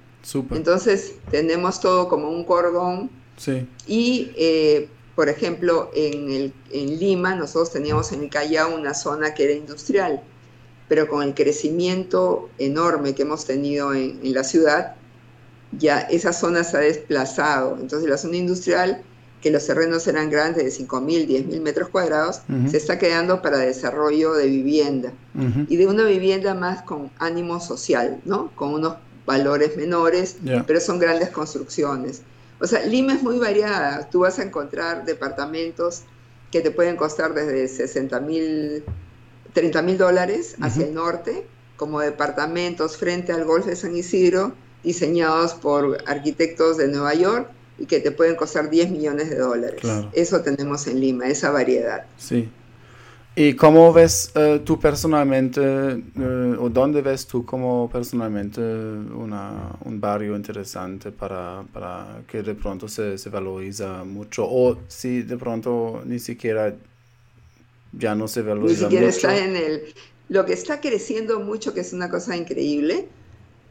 Entonces tenemos todo como un cordón. Sí. Y, eh, por ejemplo, en, el, en Lima nosotros teníamos en el Callao una zona que era industrial pero con el crecimiento enorme que hemos tenido en, la ciudad, ya esa zona se ha desplazado. Entonces la zona industrial, que los terrenos eran grandes de 5.000, 10.000 metros cuadrados, se está quedando para desarrollo de vivienda. Y de una vivienda más con ánimo social, ¿no? Con unos valores menores, pero son grandes construcciones. O sea, Lima es muy variada. Tú vas a encontrar departamentos que te pueden costar desde 60 mil 30 mil dólares hacia el norte, como departamentos frente al Golfo de San Isidro, diseñados por arquitectos de Nueva York y que te pueden costar 10 millones de dólares. Eso tenemos en Lima, esa variedad. Sí. ¿Y cómo ves eh, tú personalmente, eh, o dónde ves tú como personalmente una, un barrio interesante para, para que de pronto se, se valoriza mucho? O si de pronto ni siquiera ya no se valoriza Ni siquiera está en el... Lo que está creciendo mucho, que es una cosa increíble,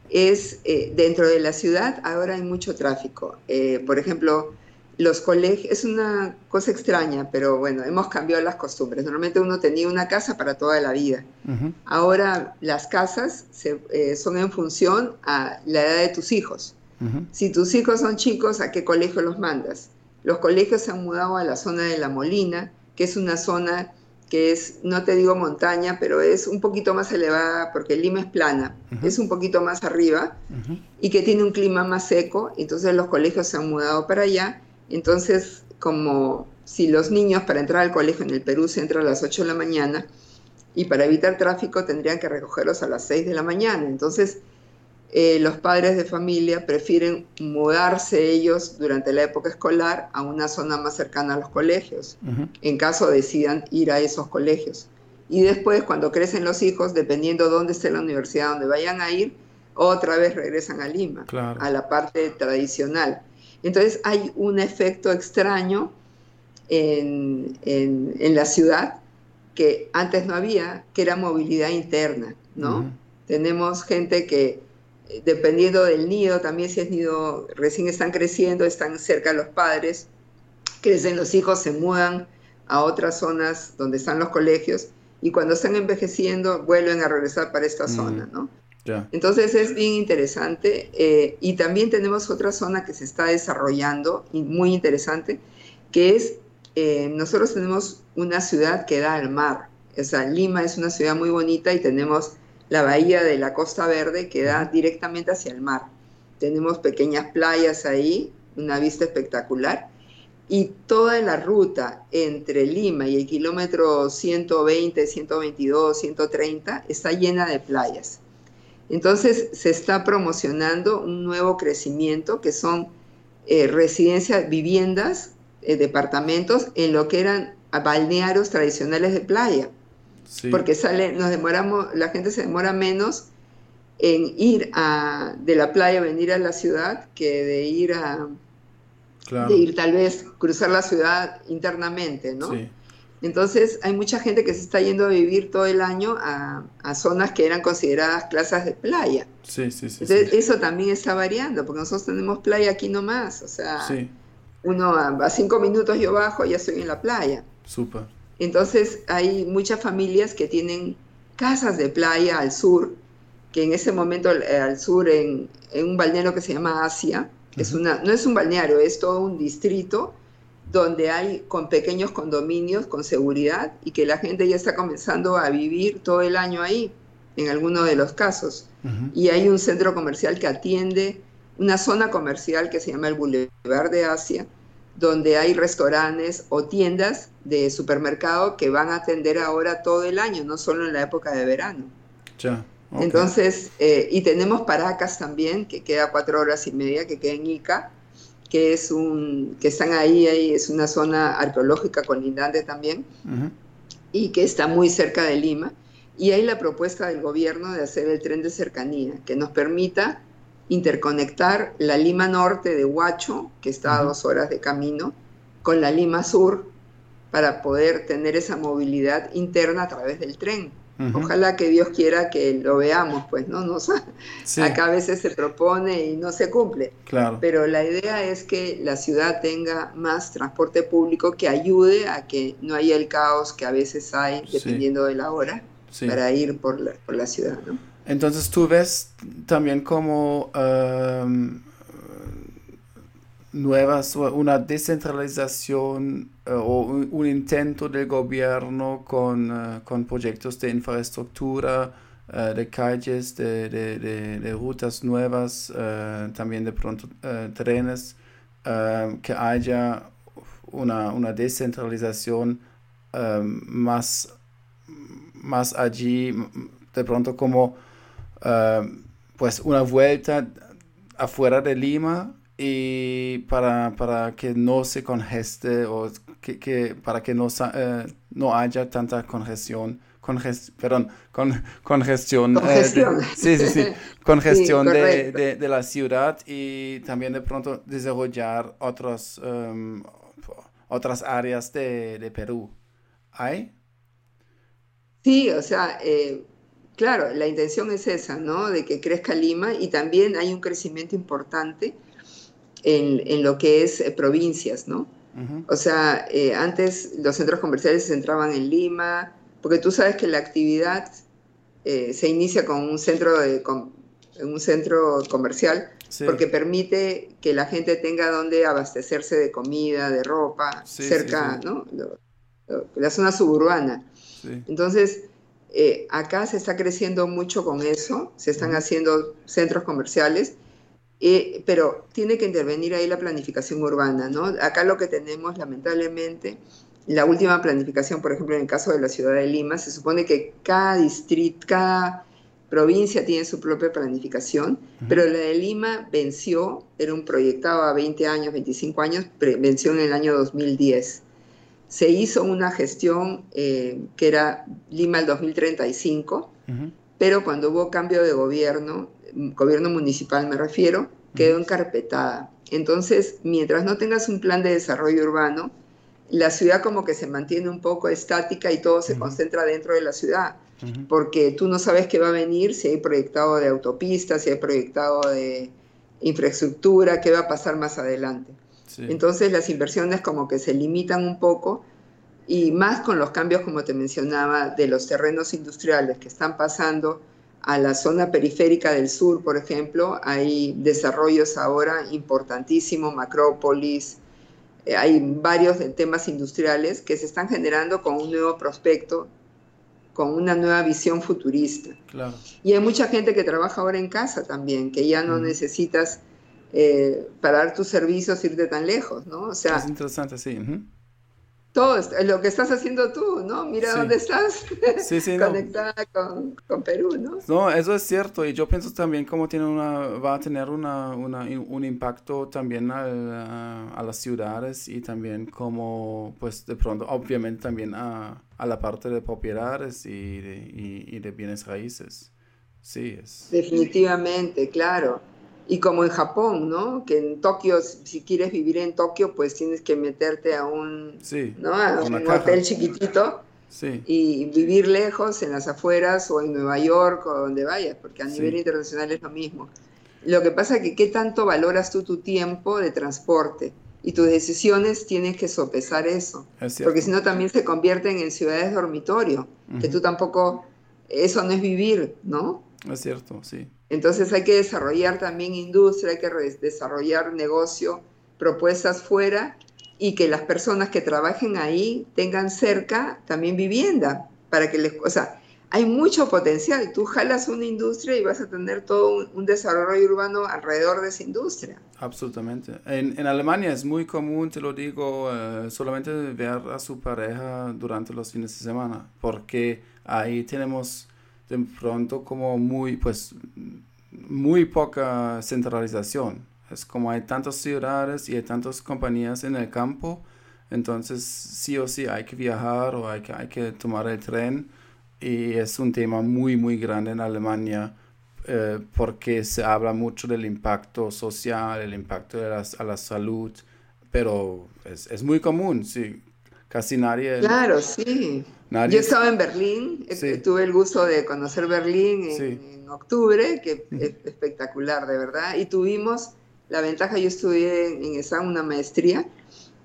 es eh, dentro de la ciudad ahora hay mucho tráfico. Eh, por ejemplo, los colegios, es una cosa extraña, pero bueno, hemos cambiado las costumbres. Normalmente uno tenía una casa para toda la vida. Ahora las casas eh, son en función a la edad de tus hijos. Si tus hijos son chicos, ¿a qué colegio los mandas? Los colegios se han mudado a la zona de La Molina, que es una zona que es, no te digo montaña, pero es un poquito más elevada porque Lima es plana, es un poquito más arriba y que tiene un clima más seco, entonces los colegios se han mudado para allá, entonces como si los niños para entrar al colegio en el Perú se entra a las 8 de la mañana y para evitar tráfico tendrían que recogerlos a las 6 de la mañana, entonces eh, los padres de familia prefieren mudarse ellos durante la época escolar a una zona más cercana a los colegios, en caso decidan ir a esos colegios. Y después, cuando crecen los hijos, dependiendo dónde esté la universidad donde vayan a ir, otra vez regresan a Lima, a la parte tradicional. Entonces hay un efecto extraño en, en, la ciudad que antes no había, que era movilidad interna, ¿no? Tenemos gente que dependiendo del nido, también si es nido, recién están creciendo, están cerca de los padres, crecen los hijos, se mudan a otras zonas donde están los colegios y cuando están envejeciendo vuelven a regresar para esta mm, zona, ¿no? Entonces es bien interesante eh, y también tenemos otra zona que se está desarrollando y muy interesante, que es, eh, nosotros tenemos una ciudad que da al mar, o sea, Lima es una ciudad muy bonita y tenemos la bahía de la Costa Verde que da directamente hacia el mar. Tenemos pequeñas playas ahí, una vista espectacular. Y toda la ruta entre Lima y el kilómetro 120, 122, 130 está llena de playas. Entonces se está promocionando un nuevo crecimiento que son eh, residencias, viviendas, eh, departamentos en lo que eran balnearios tradicionales de playa. Porque sale, nos demoramos, la gente se demora menos en ir a, de la playa, venir a la ciudad, que de ir a, de ir tal vez cruzar la ciudad internamente, ¿no? Entonces hay mucha gente que se está yendo a vivir todo el año a, zonas que eran consideradas plazas de playa. Sí, sí, sí, Entonces eso también está variando, porque nosotros tenemos playa aquí nomás, o sea, uno a, cinco minutos yo bajo y ya estoy en la playa. Súper. Entonces hay muchas familias que tienen casas de playa al sur, que en ese momento eh, al sur, en, un balneario que se llama Asia, es una, no es un balneario, es todo un distrito donde hay con pequeños condominios con seguridad y que la gente ya está comenzando a vivir todo el año ahí, en algunos de los casos. Y hay un centro comercial que atiende una zona comercial que se llama el Boulevard de Asia, donde hay restaurantes o tiendas de supermercado que van a atender ahora todo el año, no solo en la época de verano. Ya. Entonces, eh, y tenemos Paracas también, que queda cuatro horas y media, que queda en Ica, que es un, que están ahí, ahí es una zona arqueológica colindante también, y que está muy cerca de Lima. Y hay la propuesta del gobierno de hacer el tren de cercanía, que nos permita interconectar la Lima Norte de Huacho, que está a dos horas de camino, con la Lima Sur, para poder tener esa movilidad interna a través del tren. Ojalá que Dios quiera que lo veamos, pues, ¿no? Nos, Acá a veces se propone y no se cumple. Claro. Pero la idea es que la ciudad tenga más transporte público que ayude a que no haya el caos que a veces hay, dependiendo de la hora, para ir por la, por la ciudad, ¿no? Entonces tú ves también como um, nuevas, una descentralización eh, o un, intento del gobierno con, eh, con proyectos de infraestructura, eh, de calles, de, de, rutas nuevas, también de pronto trenes, que haya una, una descentralización más, más allí, de pronto como pues una vuelta afuera de Lima y para, para que no se congeste o que, que para que no, eh, no haya tanta congestión, congest, perdón, con, congestión, eh, sí, sí, sí, congestión de, de, la ciudad y también de pronto desarrollar otros, em, otras áreas de, de Perú. ¿Hay? Sí, o sea, eh, claro, la intención es esa, ¿no? De que crezca Lima y también hay un crecimiento importante en, lo que es eh, provincias, ¿no? O sea, eh, antes los centros comerciales se centraban en Lima, porque tú sabes que la actividad eh, se inicia con un centro, de, un centro comercial, porque permite que la gente tenga donde abastecerse de comida, de ropa, cerca, ¿no? la zona suburbana. Entonces, acá se está creciendo mucho con eso, se están haciendo centros comerciales eh, pero tiene que intervenir ahí la planificación urbana, ¿no? Acá lo que tenemos, lamentablemente, la última planificación, por ejemplo, en el caso de la ciudad de Lima, se supone que cada distrito, cada provincia tiene su propia planificación, pero la de Lima venció, era un proyectado a 20 años, 25 años, venció en el año 2010. Se hizo una gestión eh, que era Lima el 2035, pero cuando hubo cambio de gobierno, gobierno municipal me refiero, quedó encarpetada. Entonces, mientras no tengas un plan de desarrollo urbano, la ciudad como que se mantiene un poco estática y todo se concentra dentro de la ciudad, porque tú no sabes qué va a venir, si hay proyectado de autopistas, si hay proyectado de infraestructura, qué va a pasar más adelante. Entonces las inversiones como que se limitan un poco y más con los cambios, como te mencionaba, de los terrenos industriales que están pasando a la zona periférica del sur, por ejemplo, hay desarrollos ahora importantísimos, Macrópolis, eh, hay varios temas industriales que se están generando con un nuevo prospecto, con una nueva visión futurista. Y hay mucha gente que trabaja ahora en casa también, que ya no necesitas eh, para dar tus servicios irte tan lejos, ¿no? O sea, es interesante, sí todo lo que estás haciendo tú, ¿no? Mira dónde estás conectada con, con, Perú, ¿no? No, eso es cierto y yo pienso también cómo tiene una, va a tener una, una, un impacto también a, a, las ciudades y también como, pues de pronto, obviamente también a, a la parte de propiedades y de, y, de bienes raíces. Sí, es. Definitivamente, claro. Y como en Japón, ¿no? Que en Tokio, si quieres vivir en Tokio, pues tienes que meterte a un, ¿no? a un hotel chiquitito y vivir lejos, en las afueras o en Nueva York o donde vayas, porque a nivel internacional es lo mismo. Lo que pasa es que qué tanto valoras tú tu tiempo de transporte y tus decisiones tienes que sopesar eso, porque si no también se convierten en ciudades dormitorio, que tú tampoco, eso no es vivir, ¿no? Es cierto, sí. Entonces hay que desarrollar también industria, hay que desarrollar negocio, propuestas fuera y que las personas que trabajen ahí tengan cerca también vivienda para que les, o sea, hay mucho potencial. Tú jalas una industria y vas a tener todo un, desarrollo urbano alrededor de esa industria. Absolutamente. En, en Alemania es muy común, te lo digo, eh, solamente ver a su pareja durante los fines de semana, porque ahí tenemos de pronto como muy, pues, muy poca centralización. Es como hay tantas ciudades y hay tantas compañías en el campo, entonces sí o sí hay que viajar o hay que, hay que tomar el tren y es un tema muy, muy grande en Alemania eh, porque se habla mucho del impacto social, el impacto de a la salud, pero es, es muy común, sí, casi nadie... Claro, sí. Yo estaba en Berlín, eh, tuve el gusto de conocer Berlín en, octubre, que es espectacular, de verdad, y tuvimos la ventaja, yo estudié en, esa una maestría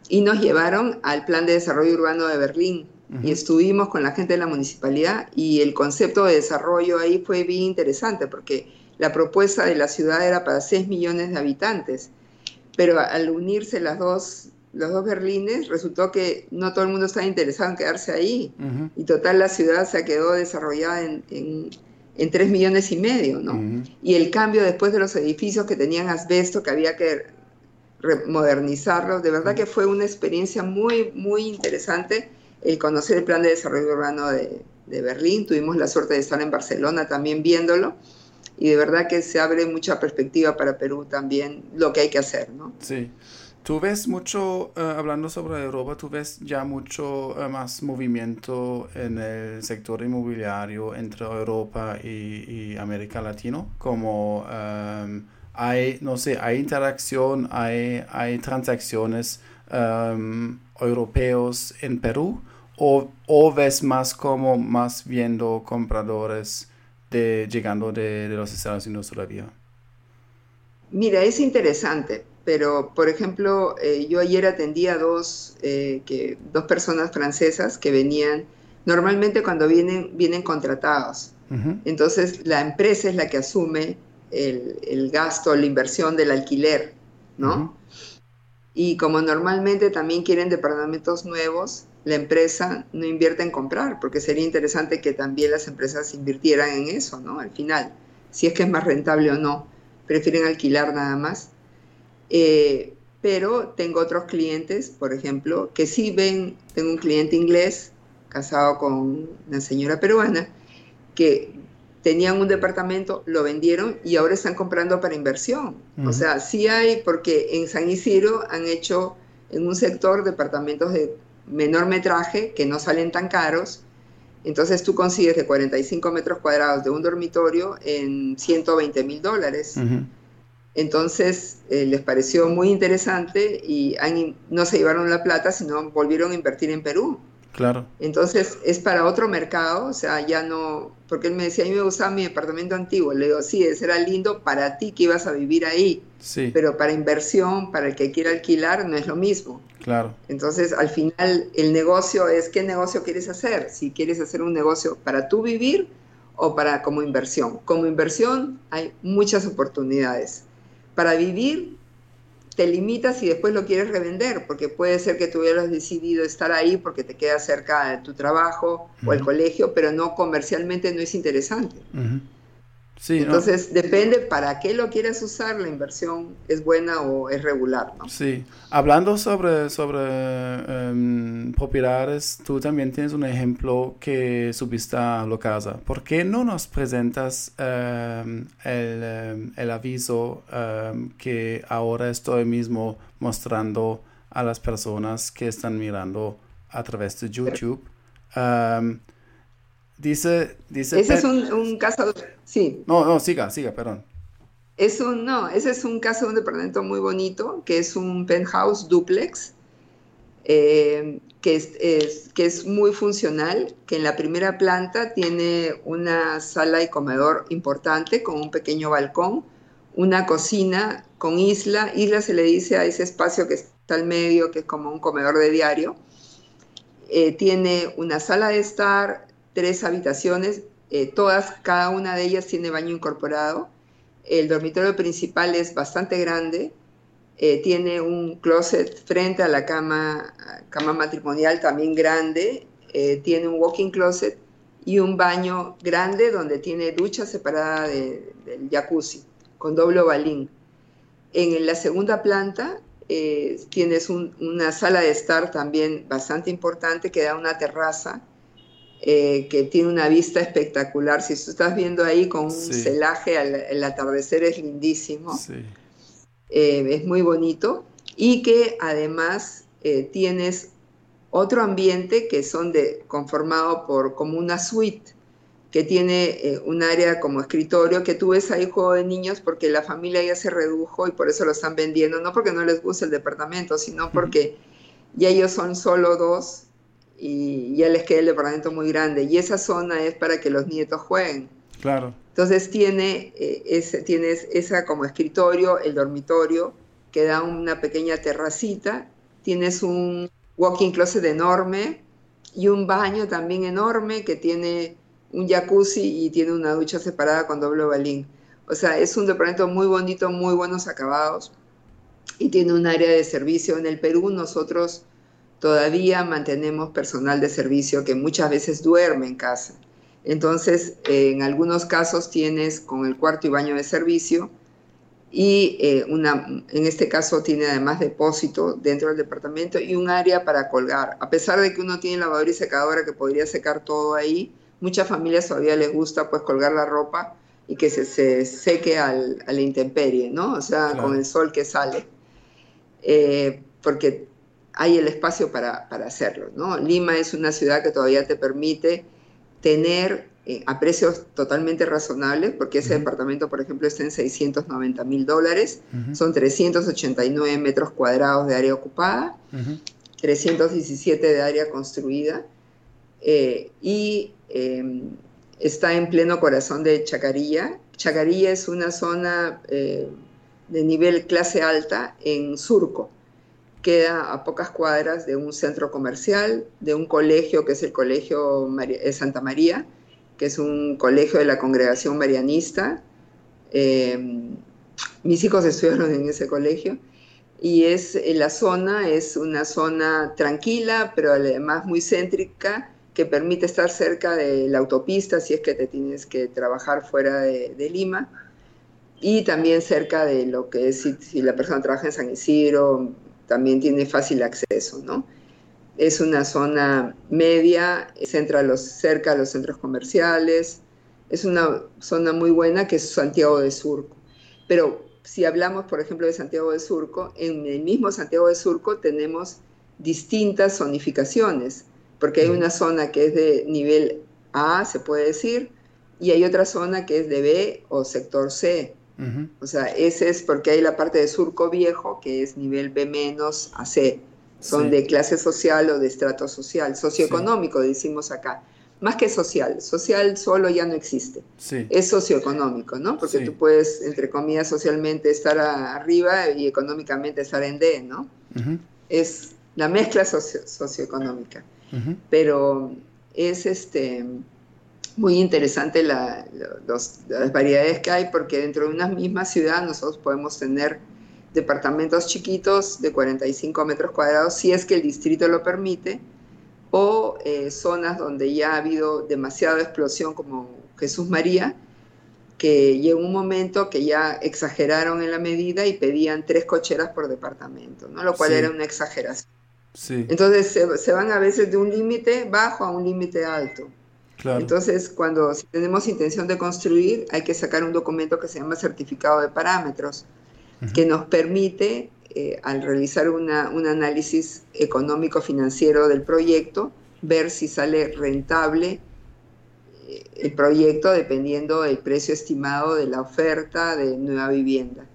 y nos llevaron al Plan de Desarrollo Urbano de Berlín. Y estuvimos con la gente de la municipalidad y el concepto de desarrollo ahí fue bien interesante porque la propuesta de la ciudad era para 6 millones de habitantes, pero al unirse las dos los dos Berlines, resultó que no todo el mundo estaba interesado en quedarse ahí. Y total, la ciudad se quedó desarrollada en, en, 3 millones y medio, ¿no? Y el cambio después de los edificios que tenían asbesto, que había que modernizarlos, de verdad que fue una experiencia muy, muy interesante el conocer el plan de desarrollo urbano de, de Berlín. Tuvimos la suerte de estar en Barcelona también viéndolo y de verdad que se abre mucha perspectiva para Perú también lo que hay que hacer, ¿no? Sí. Tú ves mucho, eh, hablando sobre Europa, tú ves ya mucho eh, más movimiento en el sector inmobiliario entre Europa y, América Latina, como em, hay, no sé, hay interacción, hay, hay transacciones europeos en Perú, o, o, ves más como más viendo compradores de, llegando de los Estados Unidos todavía? Mira, es interesante pero por ejemplo, eh, yo ayer atendí a dos, eh, que, dos personas francesas que venían, normalmente cuando vienen, vienen contratados. Entonces, la empresa es la que asume el, el gasto, la inversión del alquiler, ¿no? Y como normalmente también quieren departamentos nuevos, la empresa no invierte en comprar, porque sería interesante que también las empresas invirtieran en eso, ¿no? Al final, si es que es más rentable o no, prefieren alquilar nada más. Eh, pero tengo otros clientes, por ejemplo, que sí ven, tengo un cliente inglés casado con una señora peruana, que tenían un departamento, lo vendieron y ahora están comprando para inversión. O sea, sí hay, porque en San Isidro han hecho en un sector departamentos de menor metraje que no salen tan caros. Entonces tú consigues de 45 metros cuadrados de un dormitorio en 120 mil dólares. Entonces eh, les pareció muy interesante y no se llevaron la plata, sino volvieron a invertir en Perú. Claro. Entonces es para otro mercado, o sea, ya no, porque él me decía, a mí me gustaba mi departamento antiguo. Le digo, sí, ese era lindo para ti que ibas a vivir ahí. Sí. Pero para inversión, para el que quiera alquilar, no es lo mismo. Claro. Entonces, al final, el negocio es qué negocio quieres hacer. Si quieres hacer un negocio para tú vivir o para como inversión. Como inversión hay muchas oportunidades para vivir te limitas y después lo quieres revender, porque puede ser que tú hubieras decidido estar ahí porque te queda cerca de tu trabajo o el colegio, pero no comercialmente no es interesante. Entonces depende para qué lo quieres usar, la inversión es buena o es regular. ¿no? Sí, hablando sobre, sobre propiedades, tú también tienes un ejemplo que subiste a la casa. ¿Por qué no nos presentas em, el, em, el, aviso que ahora estoy mismo mostrando a las personas que están mirando a través de YouTube? Dice, dice... Ese es un, caso, sí. No, no, siga, siga, perdón. Es un, no, ese es un caso de un departamento muy bonito, que es un penthouse duplex, eh, que, es, que es muy funcional, que en la primera planta tiene una sala y comedor importante con un pequeño balcón, una cocina con isla, isla se le dice a ese espacio que está al medio, que es como un comedor de diario, eh, tiene una sala de estar, tres habitaciones, eh, todas, cada una de ellas tiene baño incorporado, el dormitorio principal es bastante grande, eh, tiene un closet frente a la cama, cama matrimonial también grande, eh, tiene un walking closet y un baño grande donde tiene ducha separada del jacuzzi con doble balín. En la segunda planta eh, tienes una sala de estar también bastante importante que da una terraza que tiene una vista espectacular. Si tú estás viendo ahí con un celaje, el atardecer es lindísimo. Sí. Eh, es muy bonito y que además eh, tienes otro ambiente que son de, conformado por como una suite que tiene eh, un área como escritorio, que tú ves ahí juego de niños porque la familia ya se redujo y por eso lo están vendiendo, no porque no les guste el departamento, sino porque ya ellos son solo dos y ya les queda el departamento muy grande. Y esa zona es para que los nietos jueguen. Claro. Entonces tiene, eh, tienes esa como escritorio, el dormitorio, que da una pequeña terracita, tienes un walking closet enorme y un baño también enorme que tiene un jacuzzi y tiene una ducha separada con doble balín. O sea, es un departamento muy bonito, muy buenos acabados y tiene un área de servicio. En el Perú nosotros todavía mantenemos personal de servicio que muchas veces duerme en casa. Entonces, en algunos casos tienes con el cuarto y baño de servicio y eh, una, en este caso tiene además depósito dentro del departamento y un área para colgar. A pesar de que uno tiene lavadora y secadora que podría secar todo ahí, muchas familias todavía les gusta pues colgar la ropa y que se, seque al, a la intemperie, ¿no? O sea, con el sol que sale. Eh, porque hay el espacio para, para hacerlo, ¿no? Lima es una ciudad que todavía te permite tener eh, a precios totalmente razonables, porque ese departamento, por ejemplo, está en 690 mil dólares, son 389 metros cuadrados de área ocupada, 317 de área construida, eh, y em, está en pleno corazón de Chacarilla. Chacarilla es una zona eh, de nivel clase alta en Surco queda a pocas cuadras de un centro comercial, de un colegio que es el Colegio eh, Santa María, que es un colegio de la congregación marianista. Em, mis hijos estudiaron en ese colegio y es eh, la zona es una zona tranquila, pero además muy céntrica que permite estar cerca de la autopista si es que te tienes que trabajar fuera de, Lima y también cerca de lo que es si, si, la persona trabaja en San Isidro, también tiene fácil acceso, ¿no? Es una zona media, centra los, cerca a los centros comerciales, es una zona muy buena que es Santiago de Surco. Pero si hablamos, por ejemplo, de Santiago de Surco, en el mismo Santiago de Surco tenemos distintas zonificaciones, porque hay una zona que es de nivel A, se puede decir, y hay otra zona que es de B o sector C. O sea, ese es porque hay la parte de surco viejo, que es nivel B menos a C. Son de clase social o de estrato social, socioeconómico, decimos acá. Más que social, social solo ya no existe. Es socioeconómico, ¿no? Porque tú puedes, entre comillas, socialmente estar arriba y económicamente estar en D, ¿no? Es la mezcla socioeconómica. Pero es este muy interesante las variedades que hay porque dentro de una misma ciudad nosotros podemos tener departamentos chiquitos de 45 metros cuadrados si es que el distrito lo permite o eh, zonas donde ya ha habido demasiada explosión como Jesús María que llegó un momento que ya exageraron en la medida y pedían tres cocheras por departamento, ¿no? lo cual era una exageración. Entonces se, se van a veces de un límite bajo a un límite alto. Entonces, cuando tenemos intención de construir, hay que sacar un documento que se llama certificado de parámetros, que nos permite, eh, al realizar un análisis económico-financiero del proyecto, ver si sale rentable el proyecto dependiendo del precio estimado de la oferta de nueva vivienda.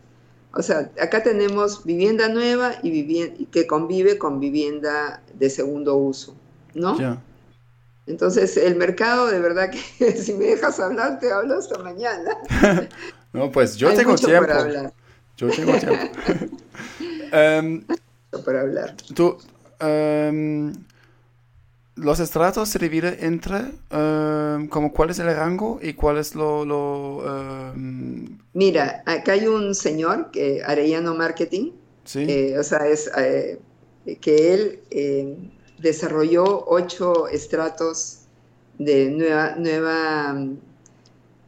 O sea, acá tenemos vivienda nueva y vivienda, que convive con vivienda de segundo uso, ¿no? Entonces, el mercado, de verdad que si me dejas hablar, te hablo hasta mañana. no, pues yo tengo tiempo. Yo tengo tiempo. um, para hablar. Tú, um, los estratos se dividen entre, em, como cuál es el rango y cuál es lo... Em, Mira, acá hay un señor, que Arellano Marketing, ¿Sí? Eh, o sea, es eh, que él em, desarrolló ocho estratos de, nueva, nueva,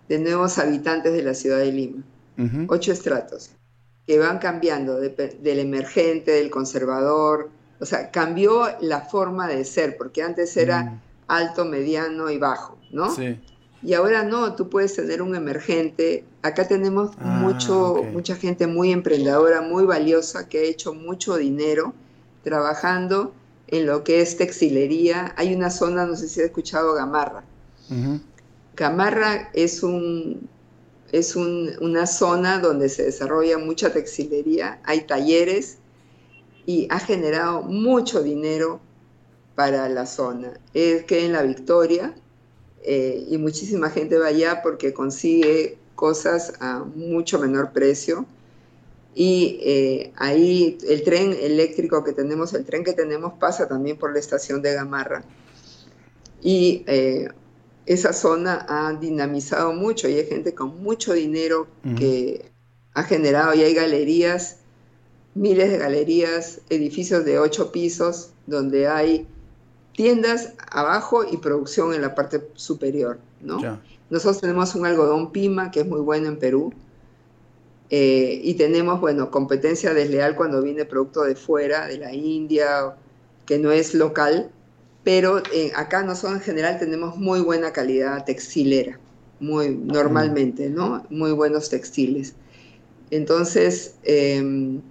de nuevos habitantes de la ciudad de Lima. Ocho estratos que van cambiando del emergente, del conservador, o sea, cambió la forma de ser, porque antes era mm. alto, mediano y bajo, ¿no? Sí. Y ahora no, tú puedes tener un emergente. Acá tenemos ah, mucho, mucha gente muy emprendedora, muy valiosa, que ha hecho mucho dinero trabajando en lo que es textilería. Hay una zona, no sé si has escuchado, Gamarra. Gamarra es, un, es una zona donde se desarrolla mucha textilería, hay talleres y ha generado mucho dinero para la zona. Es que en la Victoria eh, y muchísima gente va allá porque consigue cosas a mucho menor precio. Y eh, ahí el tren eléctrico que tenemos, el tren que tenemos pasa también por la estación de Gamarra. Y eh, esa zona ha dinamizado mucho y hay gente con mucho dinero que ha generado y hay galerías miles de galerías, edificios de ocho pisos, donde hay tiendas abajo y producción en la parte superior, ¿no? Nosotros tenemos un algodón Pima, que es muy bueno en Perú, eh, y tenemos, bueno, competencia desleal cuando viene producto de fuera, de la India, que no es local, pero eh, acá nosotros en general tenemos muy buena calidad textilera, muy normalmente, ¿no? Muy buenos textiles. Entonces, em,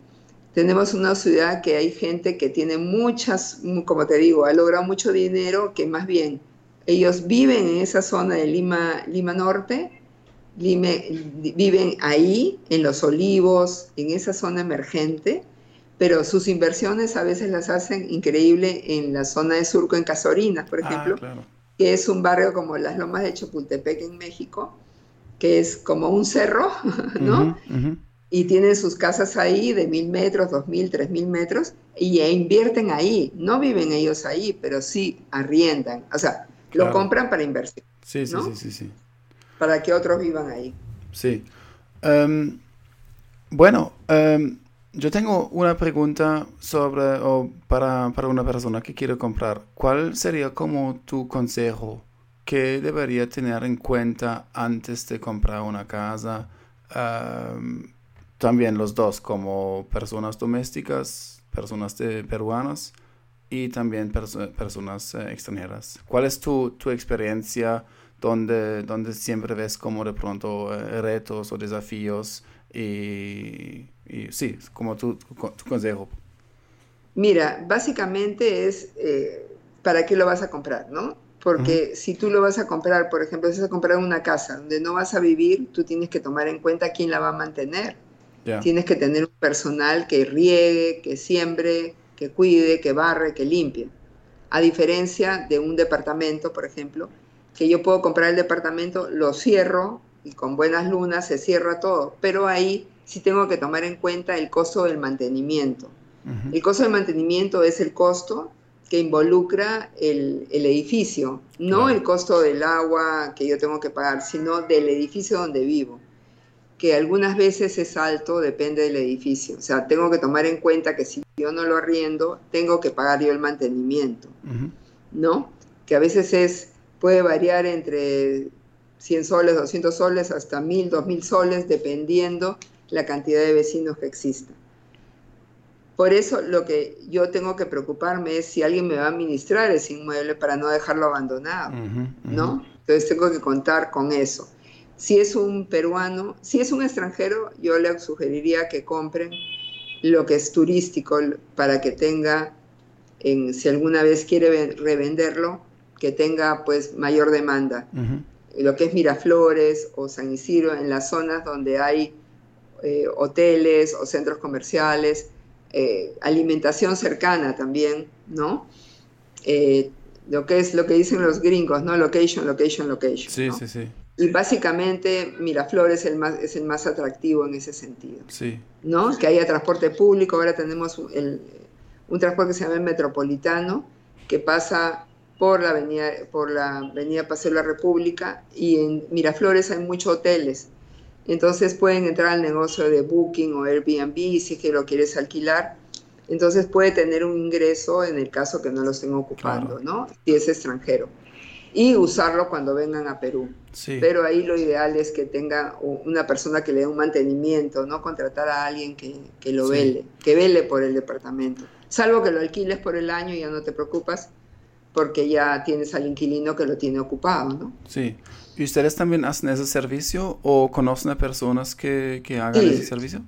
tenemos una ciudad que hay gente que tiene muchas, como te digo, ha logrado mucho dinero, que más bien ellos viven en esa zona de Lima, Lima Norte, viven ahí, en los olivos, en esa zona emergente, pero sus inversiones a veces las hacen increíble en la zona de Surco, en Casorinas, por ah, ejemplo, que es un barrio como las Lomas de Chapultepec en México, que es como un cerro, ¿no? y tienen sus casas ahí de mil metros, dos mil, tres mil metros y e invierten ahí. No viven ellos ahí, pero sí arriendan. O sea, lo compran para inversión. Sí, sí, sí, sí, Para que otros vivan ahí. Sí. Em, bueno, em, yo tengo una pregunta sobre, o para, para una persona que quiere comprar. ¿Cuál sería como tu consejo que debería tener en cuenta antes de comprar una casa? Um, también los dos, como personas domésticas, personas peruanas y también personas eh, extranjeras. ¿Cuál es tu, tu experiencia donde, donde siempre ves como de pronto eh, retos o desafíos y, sí, como tu, tu, consejo? Mira, básicamente es eh, para qué lo vas a comprar, ¿no? Porque si tú lo vas a comprar, por ejemplo, si vas a comprar una casa donde no vas a vivir, tú tienes que tomar en cuenta quién la va a mantener Tienes que tener un personal que riegue, que siembre, que cuide, que barre, que limpie. A diferencia de un departamento, por ejemplo, que yo puedo comprar el departamento, lo cierro y con buenas lunas se cierra todo, pero ahí sí tengo que tomar en cuenta el costo del mantenimiento. El costo del mantenimiento es el costo que involucra el, edificio, no el costo del agua que yo tengo que pagar, sino del edificio donde vivo que algunas veces es alto, depende del edificio. O sea, tengo que tomar en cuenta que si yo no lo arriendo, tengo que pagar yo el mantenimiento, ¿no? Que a veces es, puede variar entre 100 soles, 200 soles, hasta 1000, 2000 soles, dependiendo la cantidad de vecinos que existan. Por eso lo que yo tengo que preocuparme es si alguien me va a administrar ese inmueble para no dejarlo abandonado, ¿no? Entonces tengo que contar con eso. Si es un peruano, si es un extranjero, yo le sugeriría que compren lo que es turístico para que tenga, en, si alguna vez quiere revenderlo, que tenga pues mayor demanda. lo que es Miraflores o San Isidro, en las zonas donde hay eh, hoteles o centros comerciales, eh, alimentación cercana también, ¿no? lo que es lo que dicen los gringos, ¿no? Location, location, location. Sí, sí, sí. Y básicamente Miraflores es el, más, es el más atractivo en ese sentido. Sí. ¿No? Que haya transporte público, ahora tenemos el, un transporte que se llama el metropolitano, que pasa por la avenida, por la avenida Paseo de la República y en Miraflores hay muchos hoteles. Entonces pueden entrar al negocio de Booking o Airbnb si es que lo quieres alquilar. Entonces puede tener un ingreso en el caso que no lo estén ocupando, ¿no? Si es extranjero. Y usarlo cuando vengan a Perú. Sí. Pero ahí lo ideal es que tenga una persona que le dé un mantenimiento, no contratar a alguien que, que lo vele, que vele por el departamento salvo que lo alquiles por el año y ya no te preocupas porque ya tienes al inquilino que lo tiene ocupado, ¿no? Sí. ¿Y ustedes también hacen ese servicio o conocen a personas que, que hagan ese servicio?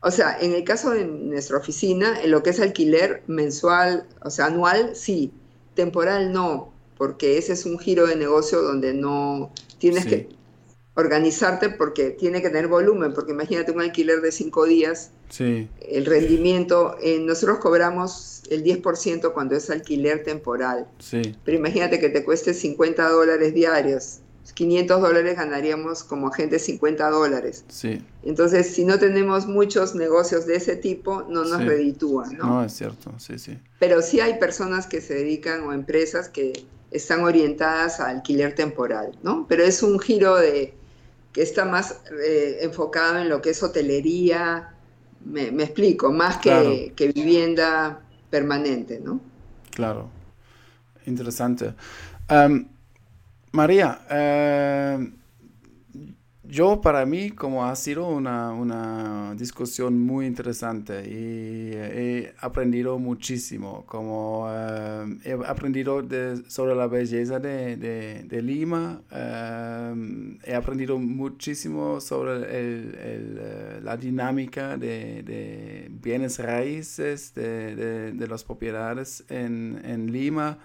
O sea, en el caso de nuestra oficina, en lo que es alquiler mensual, o sea, anual, sí. Temporal no, porque ese es un giro de negocio donde no tienes que organizarte porque tiene que tener volumen, porque imagínate un alquiler de cinco días, sí. el rendimiento, eh, nosotros cobramos el 10% cuando es alquiler temporal, sí. pero imagínate que te cueste 50 dólares diarios, 500 dólares ganaríamos como agente 50 dólares. Sí. Entonces, si no tenemos muchos negocios de ese tipo, no nos reditúan, ¿no? No, es cierto, sí, sí. Pero sí hay personas que se dedican o empresas que están orientadas a alquiler temporal, ¿no? Pero es un giro de que está más eh, enfocado en lo que es hotelería, me, explico, más que, que, vivienda permanente, ¿no? Claro, interesante. María, eh, yo para mí como ha sido una, una, discusión muy interesante y he aprendido muchísimo, como eh, he aprendido sobre la belleza de, de, Lima, eh, he aprendido muchísimo sobre el, el, eh, la dinámica de, de, bienes raíces, de, de, las propiedades en, en Lima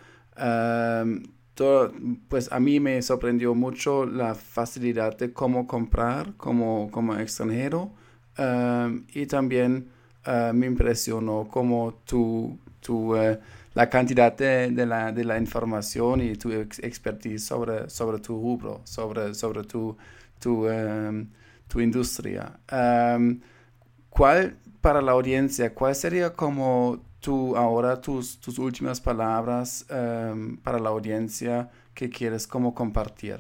pues a mí me sorprendió mucho la facilidad de cómo comprar como, como extranjero um, y también uh, me impresionó como tu, tu, uh, la cantidad de, de, la, de, la, información y tu expertise sobre, sobre tu rubro, sobre, sobre tu, tu, um, tu industria. Um, ¿Cuál, para la audiencia, cuál sería como tú ahora tus, tus últimas palabras em, para la audiencia que quieres como compartir.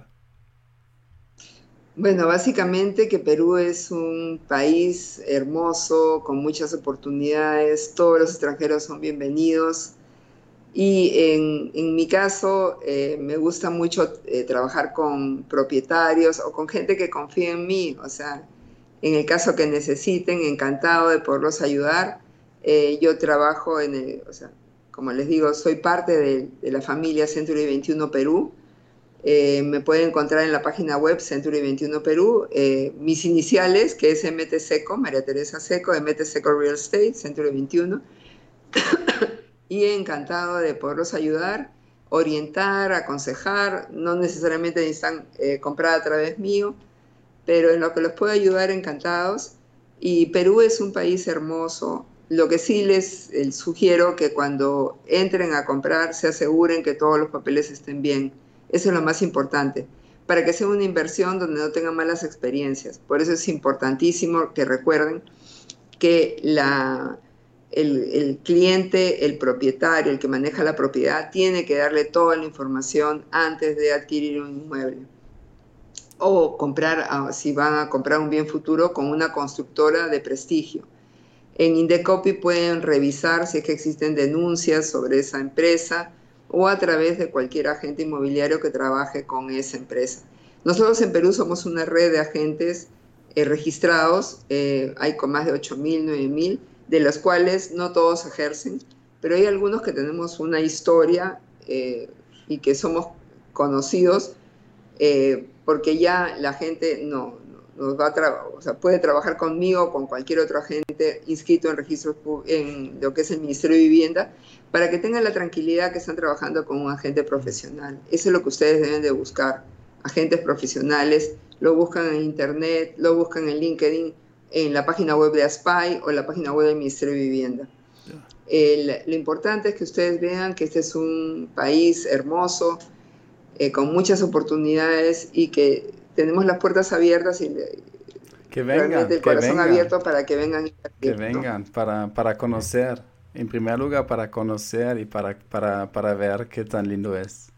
Bueno, básicamente que Perú es un país hermoso, con muchas oportunidades, todos los extranjeros son bienvenidos. Y en, en mi caso, eh, me gusta mucho eh, trabajar con propietarios o con gente que confía en mí. O sea, en el caso que necesiten, encantado de poderlos ayudar. Eh, yo trabajo en el, o sea, como les digo, soy parte de, la familia Century 21 Perú. Eh, me pueden encontrar en la página web Century 21 Perú. Eh, mis iniciales, que es MT Seco, María Teresa Seco, MT Seco Real Estate, Century 21. y encantado de poderlos ayudar, orientar, aconsejar. No necesariamente necesitan comprar a través mío, pero en lo que los puedo ayudar, encantados. Y Perú es un país hermoso, lo que sí les sugiero que cuando entren a comprar se aseguren que todos los papeles estén bien. Eso es lo más importante, para que sea una inversión donde no tengan malas experiencias. Por eso es importantísimo que recuerden que el, el, cliente, el propietario, el que maneja la propiedad, tiene que darle toda la información antes de adquirir un inmueble. O comprar, ah, si van a comprar un bien futuro, con una constructora de prestigio en Indecopy pueden revisar si es que existen denuncias sobre esa empresa o a través de cualquier agente inmobiliario que trabaje con esa empresa. Nosotros en Perú somos una red de agentes eh, registrados, eh, hay con más de 8.000, 9.000, de los cuales no todos ejercen, pero hay algunos que tenemos una historia eh, y que somos conocidos porque ya la gente no, nos va a o sea, puede trabajar conmigo o con cualquier otro agente inscrito en registros en lo que es el Ministerio de Vivienda para que tengan la tranquilidad que están trabajando con un agente profesional. Eso es lo que ustedes deben de buscar. agentes profesionales, lo buscan en internet, lo buscan en LinkedIn, en la página web de ASPAI o la página web del Ministerio de Vivienda. lo importante es que ustedes vean que este es un país hermoso, eh, con muchas oportunidades y que tenemos las puertas abiertas y que vengan, el corazón abierto para que vengan. Que vengan para, para conocer, en primer lugar para conocer y para, para, para ver qué tan lindo es.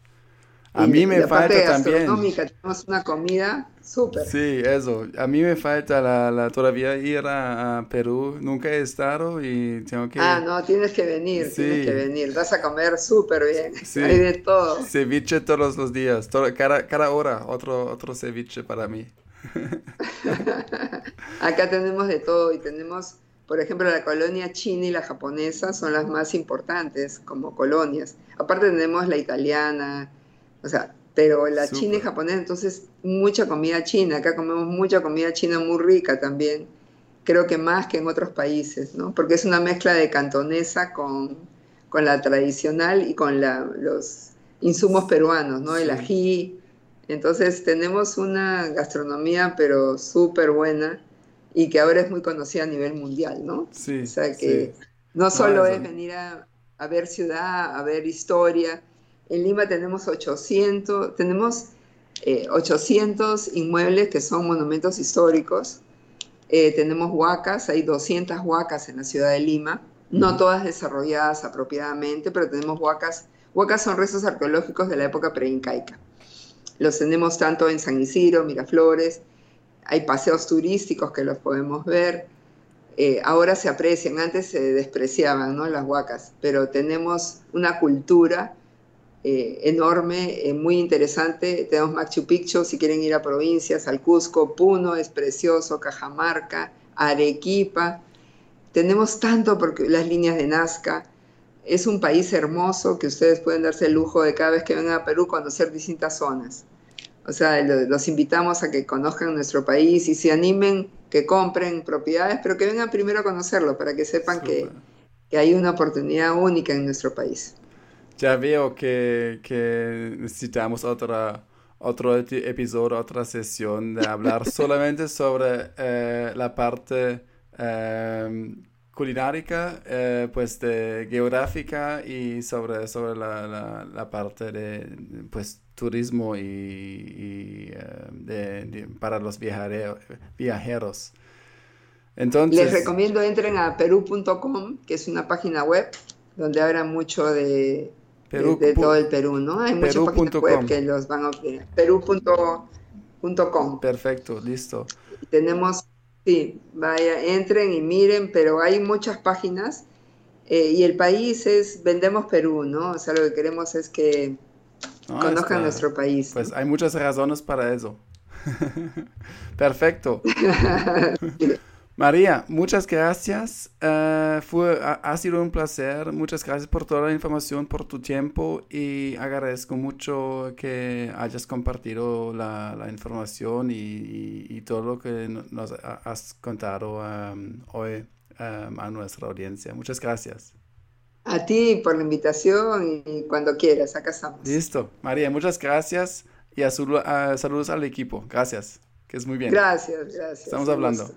A mí me falta también. Tenemos una comida súper. Sí, eso. A mí me falta la, la todavía ir a, Perú. Nunca he estado y tengo que. Ah, no, tienes que venir, tienes que venir. Vas a comer súper bien. Sí. Hay de todo. Ceviche todos los días, todo, cada, cada hora otro, otro ceviche para mí. Acá tenemos de todo y tenemos, por ejemplo, la colonia china y la japonesa son las más importantes como colonias. Aparte tenemos la italiana, o sea, pero la china y japonesa, entonces mucha comida china. Acá comemos mucha comida china muy rica también. Creo que más que en otros países, ¿no? Porque es una mezcla de cantonesa con, con la tradicional y con la, los insumos peruanos, ¿no? El ají, entonces tenemos una gastronomía pero súper buena y que ahora es muy conocida a nivel mundial, ¿no? Sí. O sea que no solo es venir a, ver ciudad, a ver historia. En Lima tenemos 800, tenemos 800 eh, inmuebles que son monumentos históricos. Eh, tenemos huacas, hay 200 huacas en la ciudad de Lima, no todas desarrolladas apropiadamente, pero tenemos huacas. Huacas son restos arqueológicos de la época preincaica. Los tenemos tanto en San Isidro, Miraflores, hay paseos turísticos que los podemos ver. Eh, ahora se aprecian, antes se despreciaban ¿no? las huacas, pero tenemos una cultura eh, enorme, eh, muy interesante. Tenemos Machu Picchu, si quieren ir a provincias, al Cusco, Puno es precioso, Cajamarca, Arequipa. Tenemos tanto porque las líneas de Nazca. Es un país hermoso que ustedes pueden darse el lujo de cada vez que vengan a Perú conocer distintas zonas. O sea, los invitamos a que conozcan nuestro país y se animen, que compren propiedades, pero que vengan primero a conocerlo para que sepan que, hay una oportunidad única en nuestro país. Ya veo que, necesitamos otra, otro episodio, otra sesión de hablar solamente sobre eh, la parte eh, culinárica, eh, pues de geográfica y sobre, sobre la, la, parte de pues turismo y, eh, para los viajeros. Entonces, Les recomiendo entren a perú.com, que es una página web donde habla mucho de, de, todo el Perú, ¿no? Hay muchas páginas web que los van a perú.com. Perfecto, listo. tenemos Sí, vaya, entren y miren, pero hay muchas páginas eh, y el país es Vendemos Perú, ¿no? O sea, lo que queremos es que conozcan nuestro país. Pues hay muchas razones para eso. Perfecto. María, muchas gracias. Eh, fue, ha, sido un placer. Muchas gracias por toda la información, por tu tiempo y agradezco mucho que hayas compartido la, información y, todo lo que nos has contado um, hoy um, a nuestra audiencia. Muchas gracias. A ti por la invitación y cuando quieras, acá estamos. Listo. María, muchas gracias y a saludos al equipo. Gracias. Que es muy bien. Gracias, gracias. Estamos hablando.